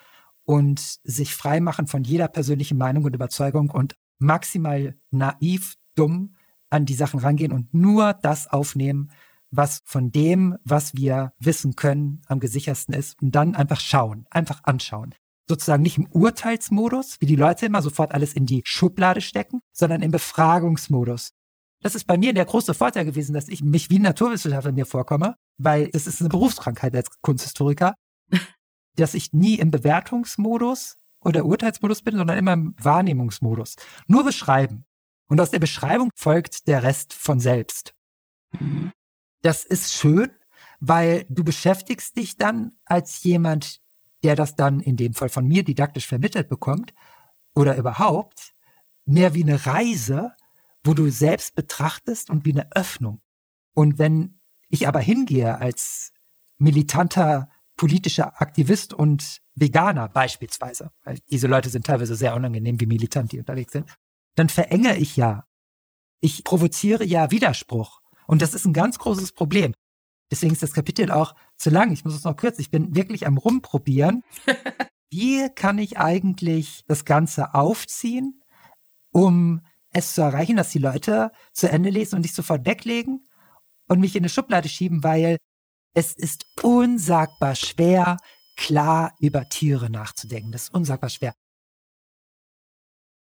und sich freimachen von jeder persönlichen Meinung und Überzeugung und maximal naiv, dumm an die Sachen rangehen und nur das aufnehmen, was von dem, was wir wissen können, am gesichersten ist und dann einfach schauen, einfach anschauen. Sozusagen nicht im Urteilsmodus, wie die Leute immer sofort alles in die Schublade stecken, sondern im Befragungsmodus. Das ist bei mir der große Vorteil gewesen, dass ich mich wie ein Naturwissenschaftler mir vorkomme, weil das ist eine Berufskrankheit als Kunsthistoriker dass ich nie im Bewertungsmodus oder Urteilsmodus bin, sondern immer im Wahrnehmungsmodus. Nur beschreiben. Und aus der Beschreibung folgt der Rest von selbst. Mhm. Das ist schön, weil du beschäftigst dich dann als jemand, der das dann in dem Fall von mir didaktisch vermittelt bekommt oder überhaupt mehr wie eine Reise, wo du selbst betrachtest und wie eine Öffnung. Und wenn ich aber hingehe als militanter politischer Aktivist und Veganer beispielsweise, weil diese Leute sind teilweise sehr unangenehm, wie militant die unterwegs sind, dann verenge ich ja. Ich provoziere ja Widerspruch. Und das ist ein ganz großes Problem. Deswegen ist das Kapitel auch zu lang. Ich muss es noch kürzen. Ich bin wirklich am Rumprobieren. Wie kann ich eigentlich das Ganze aufziehen, um es zu erreichen, dass die Leute zu Ende lesen und nicht sofort weglegen und mich in eine Schublade schieben, weil es ist unsagbar schwer, klar über Tiere nachzudenken. Das ist unsagbar schwer.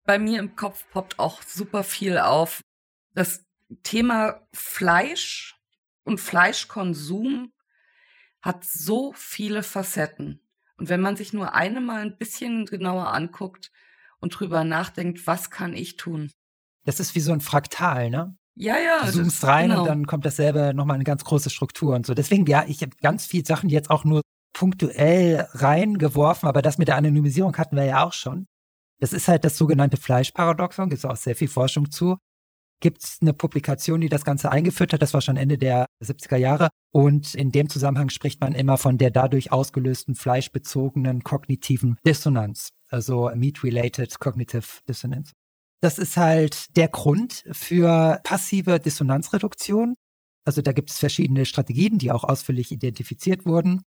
Bei mir im Kopf poppt auch super viel auf. Das Thema Fleisch und Fleischkonsum hat so viele Facetten. Und wenn man sich nur eine mal ein bisschen genauer anguckt und drüber nachdenkt, was kann ich tun? Das ist wie so ein Fraktal, ne? Ja, ja. Du zoomst rein genau. und dann kommt dasselbe nochmal eine ganz große Struktur und so. Deswegen, ja, ich habe ganz viele Sachen jetzt auch nur punktuell reingeworfen, aber das mit der Anonymisierung hatten wir ja auch schon. Das ist halt das sogenannte Fleischparadoxon, gibt es auch sehr viel Forschung zu. Gibt es eine Publikation, die das Ganze eingeführt hat, das war schon Ende der 70er Jahre. Und in dem Zusammenhang spricht man immer von der dadurch ausgelösten fleischbezogenen kognitiven Dissonanz, also Meat-Related Cognitive Dissonance. Das ist halt der Grund für passive Dissonanzreduktion. Also da gibt es verschiedene Strategien, die auch ausführlich identifiziert wurden.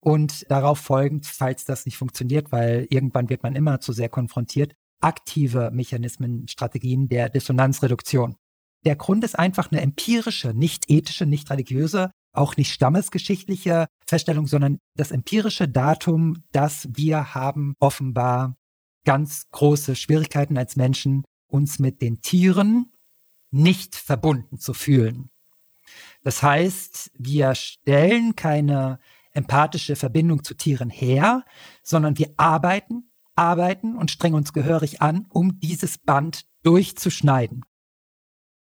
Und darauf folgend, falls das nicht funktioniert, weil irgendwann wird man immer zu sehr konfrontiert, aktive Mechanismen, Strategien der Dissonanzreduktion. Der Grund ist einfach eine empirische, nicht ethische, nicht religiöse, auch nicht stammesgeschichtliche Feststellung, sondern das empirische Datum, dass wir haben offenbar ganz große Schwierigkeiten als Menschen, uns mit den Tieren nicht verbunden zu fühlen. Das heißt, wir stellen keine empathische Verbindung zu Tieren her, sondern wir arbeiten, arbeiten und strengen uns gehörig an, um dieses Band durchzuschneiden.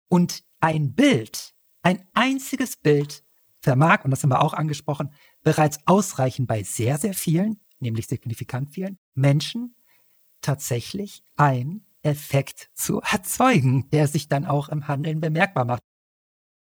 Und ein Bild, ein einziges Bild vermag, und das haben wir auch angesprochen, bereits ausreichend bei sehr, sehr vielen, nämlich signifikant vielen Menschen, tatsächlich ein Effekt zu erzeugen, der sich dann auch im Handeln bemerkbar macht.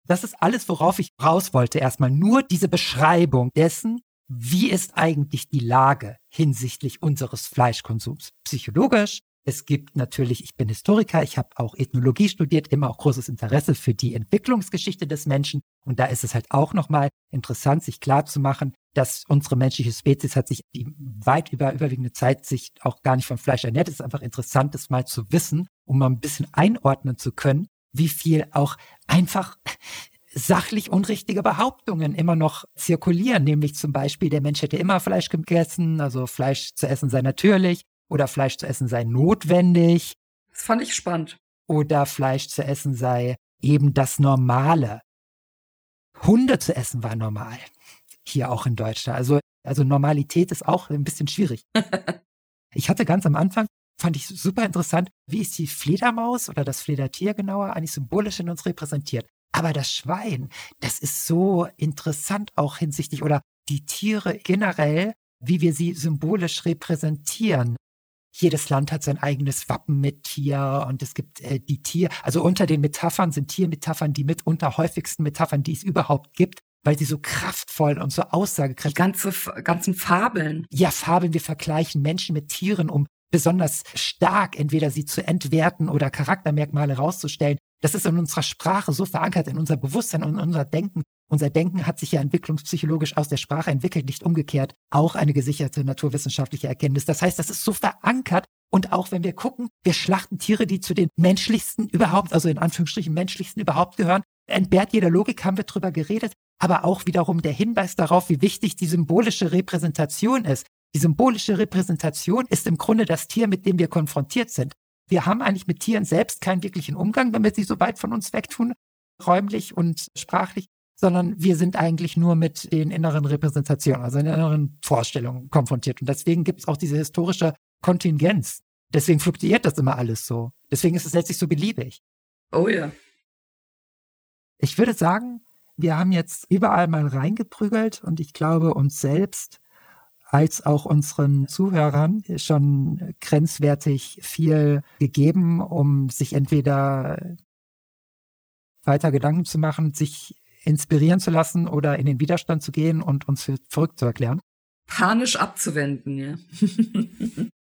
Das ist alles, worauf ich raus wollte. Erstmal nur diese Beschreibung dessen, wie ist eigentlich die Lage hinsichtlich unseres Fleischkonsums. Psychologisch, es gibt natürlich, ich bin Historiker, ich habe auch Ethnologie studiert, immer auch großes Interesse für die Entwicklungsgeschichte des Menschen. Und da ist es halt auch nochmal interessant, sich klarzumachen, dass unsere menschliche Spezies hat sich die weit über überwiegende Zeit sich auch gar nicht vom Fleisch ernährt. Es ist einfach interessant, das mal zu wissen, um mal ein bisschen einordnen zu können, wie viel auch einfach sachlich unrichtige Behauptungen immer noch zirkulieren, nämlich zum Beispiel, der Mensch hätte immer Fleisch gegessen, also Fleisch zu essen sei natürlich oder Fleisch zu essen sei notwendig. Das fand ich spannend. Oder Fleisch zu essen sei eben das Normale. Hunde zu essen war normal. Hier auch in Deutschland. Also, also Normalität ist auch ein bisschen schwierig. ich hatte ganz am Anfang, fand ich super interessant, wie ist die Fledermaus oder das Fledertier genauer eigentlich symbolisch in uns repräsentiert. Aber das Schwein, das ist so interessant auch hinsichtlich oder die Tiere generell, wie wir sie symbolisch repräsentieren. Jedes Land hat sein eigenes Wappen mit Tier und es gibt äh, die Tier, also unter den Metaphern sind Tiermetaphern die mitunter häufigsten Metaphern, die es überhaupt gibt, weil sie so kraftvoll und so aussagekräftig. Die ganze, ganzen Fabeln. Ja, Fabeln. Wir vergleichen Menschen mit Tieren, um besonders stark entweder sie zu entwerten oder Charaktermerkmale rauszustellen. Das ist in unserer Sprache so verankert, in unser Bewusstsein und in unser Denken. Unser Denken hat sich ja entwicklungspsychologisch aus der Sprache entwickelt, nicht umgekehrt. Auch eine gesicherte naturwissenschaftliche Erkenntnis. Das heißt, das ist so verankert. Und auch wenn wir gucken, wir schlachten Tiere, die zu den menschlichsten überhaupt, also in Anführungsstrichen menschlichsten überhaupt gehören. Entbehrt jeder Logik haben wir drüber geredet. Aber auch wiederum der Hinweis darauf, wie wichtig die symbolische Repräsentation ist. Die symbolische Repräsentation ist im Grunde das Tier, mit dem wir konfrontiert sind. Wir haben eigentlich mit Tieren selbst keinen wirklichen Umgang, wenn wir sie so weit von uns wegtun, räumlich und sprachlich, sondern wir sind eigentlich nur mit den inneren Repräsentationen, also den inneren Vorstellungen konfrontiert. Und deswegen gibt es auch diese historische Kontingenz. Deswegen fluktuiert das immer alles so. Deswegen ist es letztlich so beliebig. Oh ja. Ich würde sagen, wir haben jetzt überall mal reingeprügelt und ich glaube, uns selbst als auch unseren Zuhörern schon grenzwertig viel gegeben, um sich entweder weiter Gedanken zu machen, sich inspirieren zu lassen oder in den Widerstand zu gehen und uns für verrückt zu erklären. Panisch abzuwenden, ja.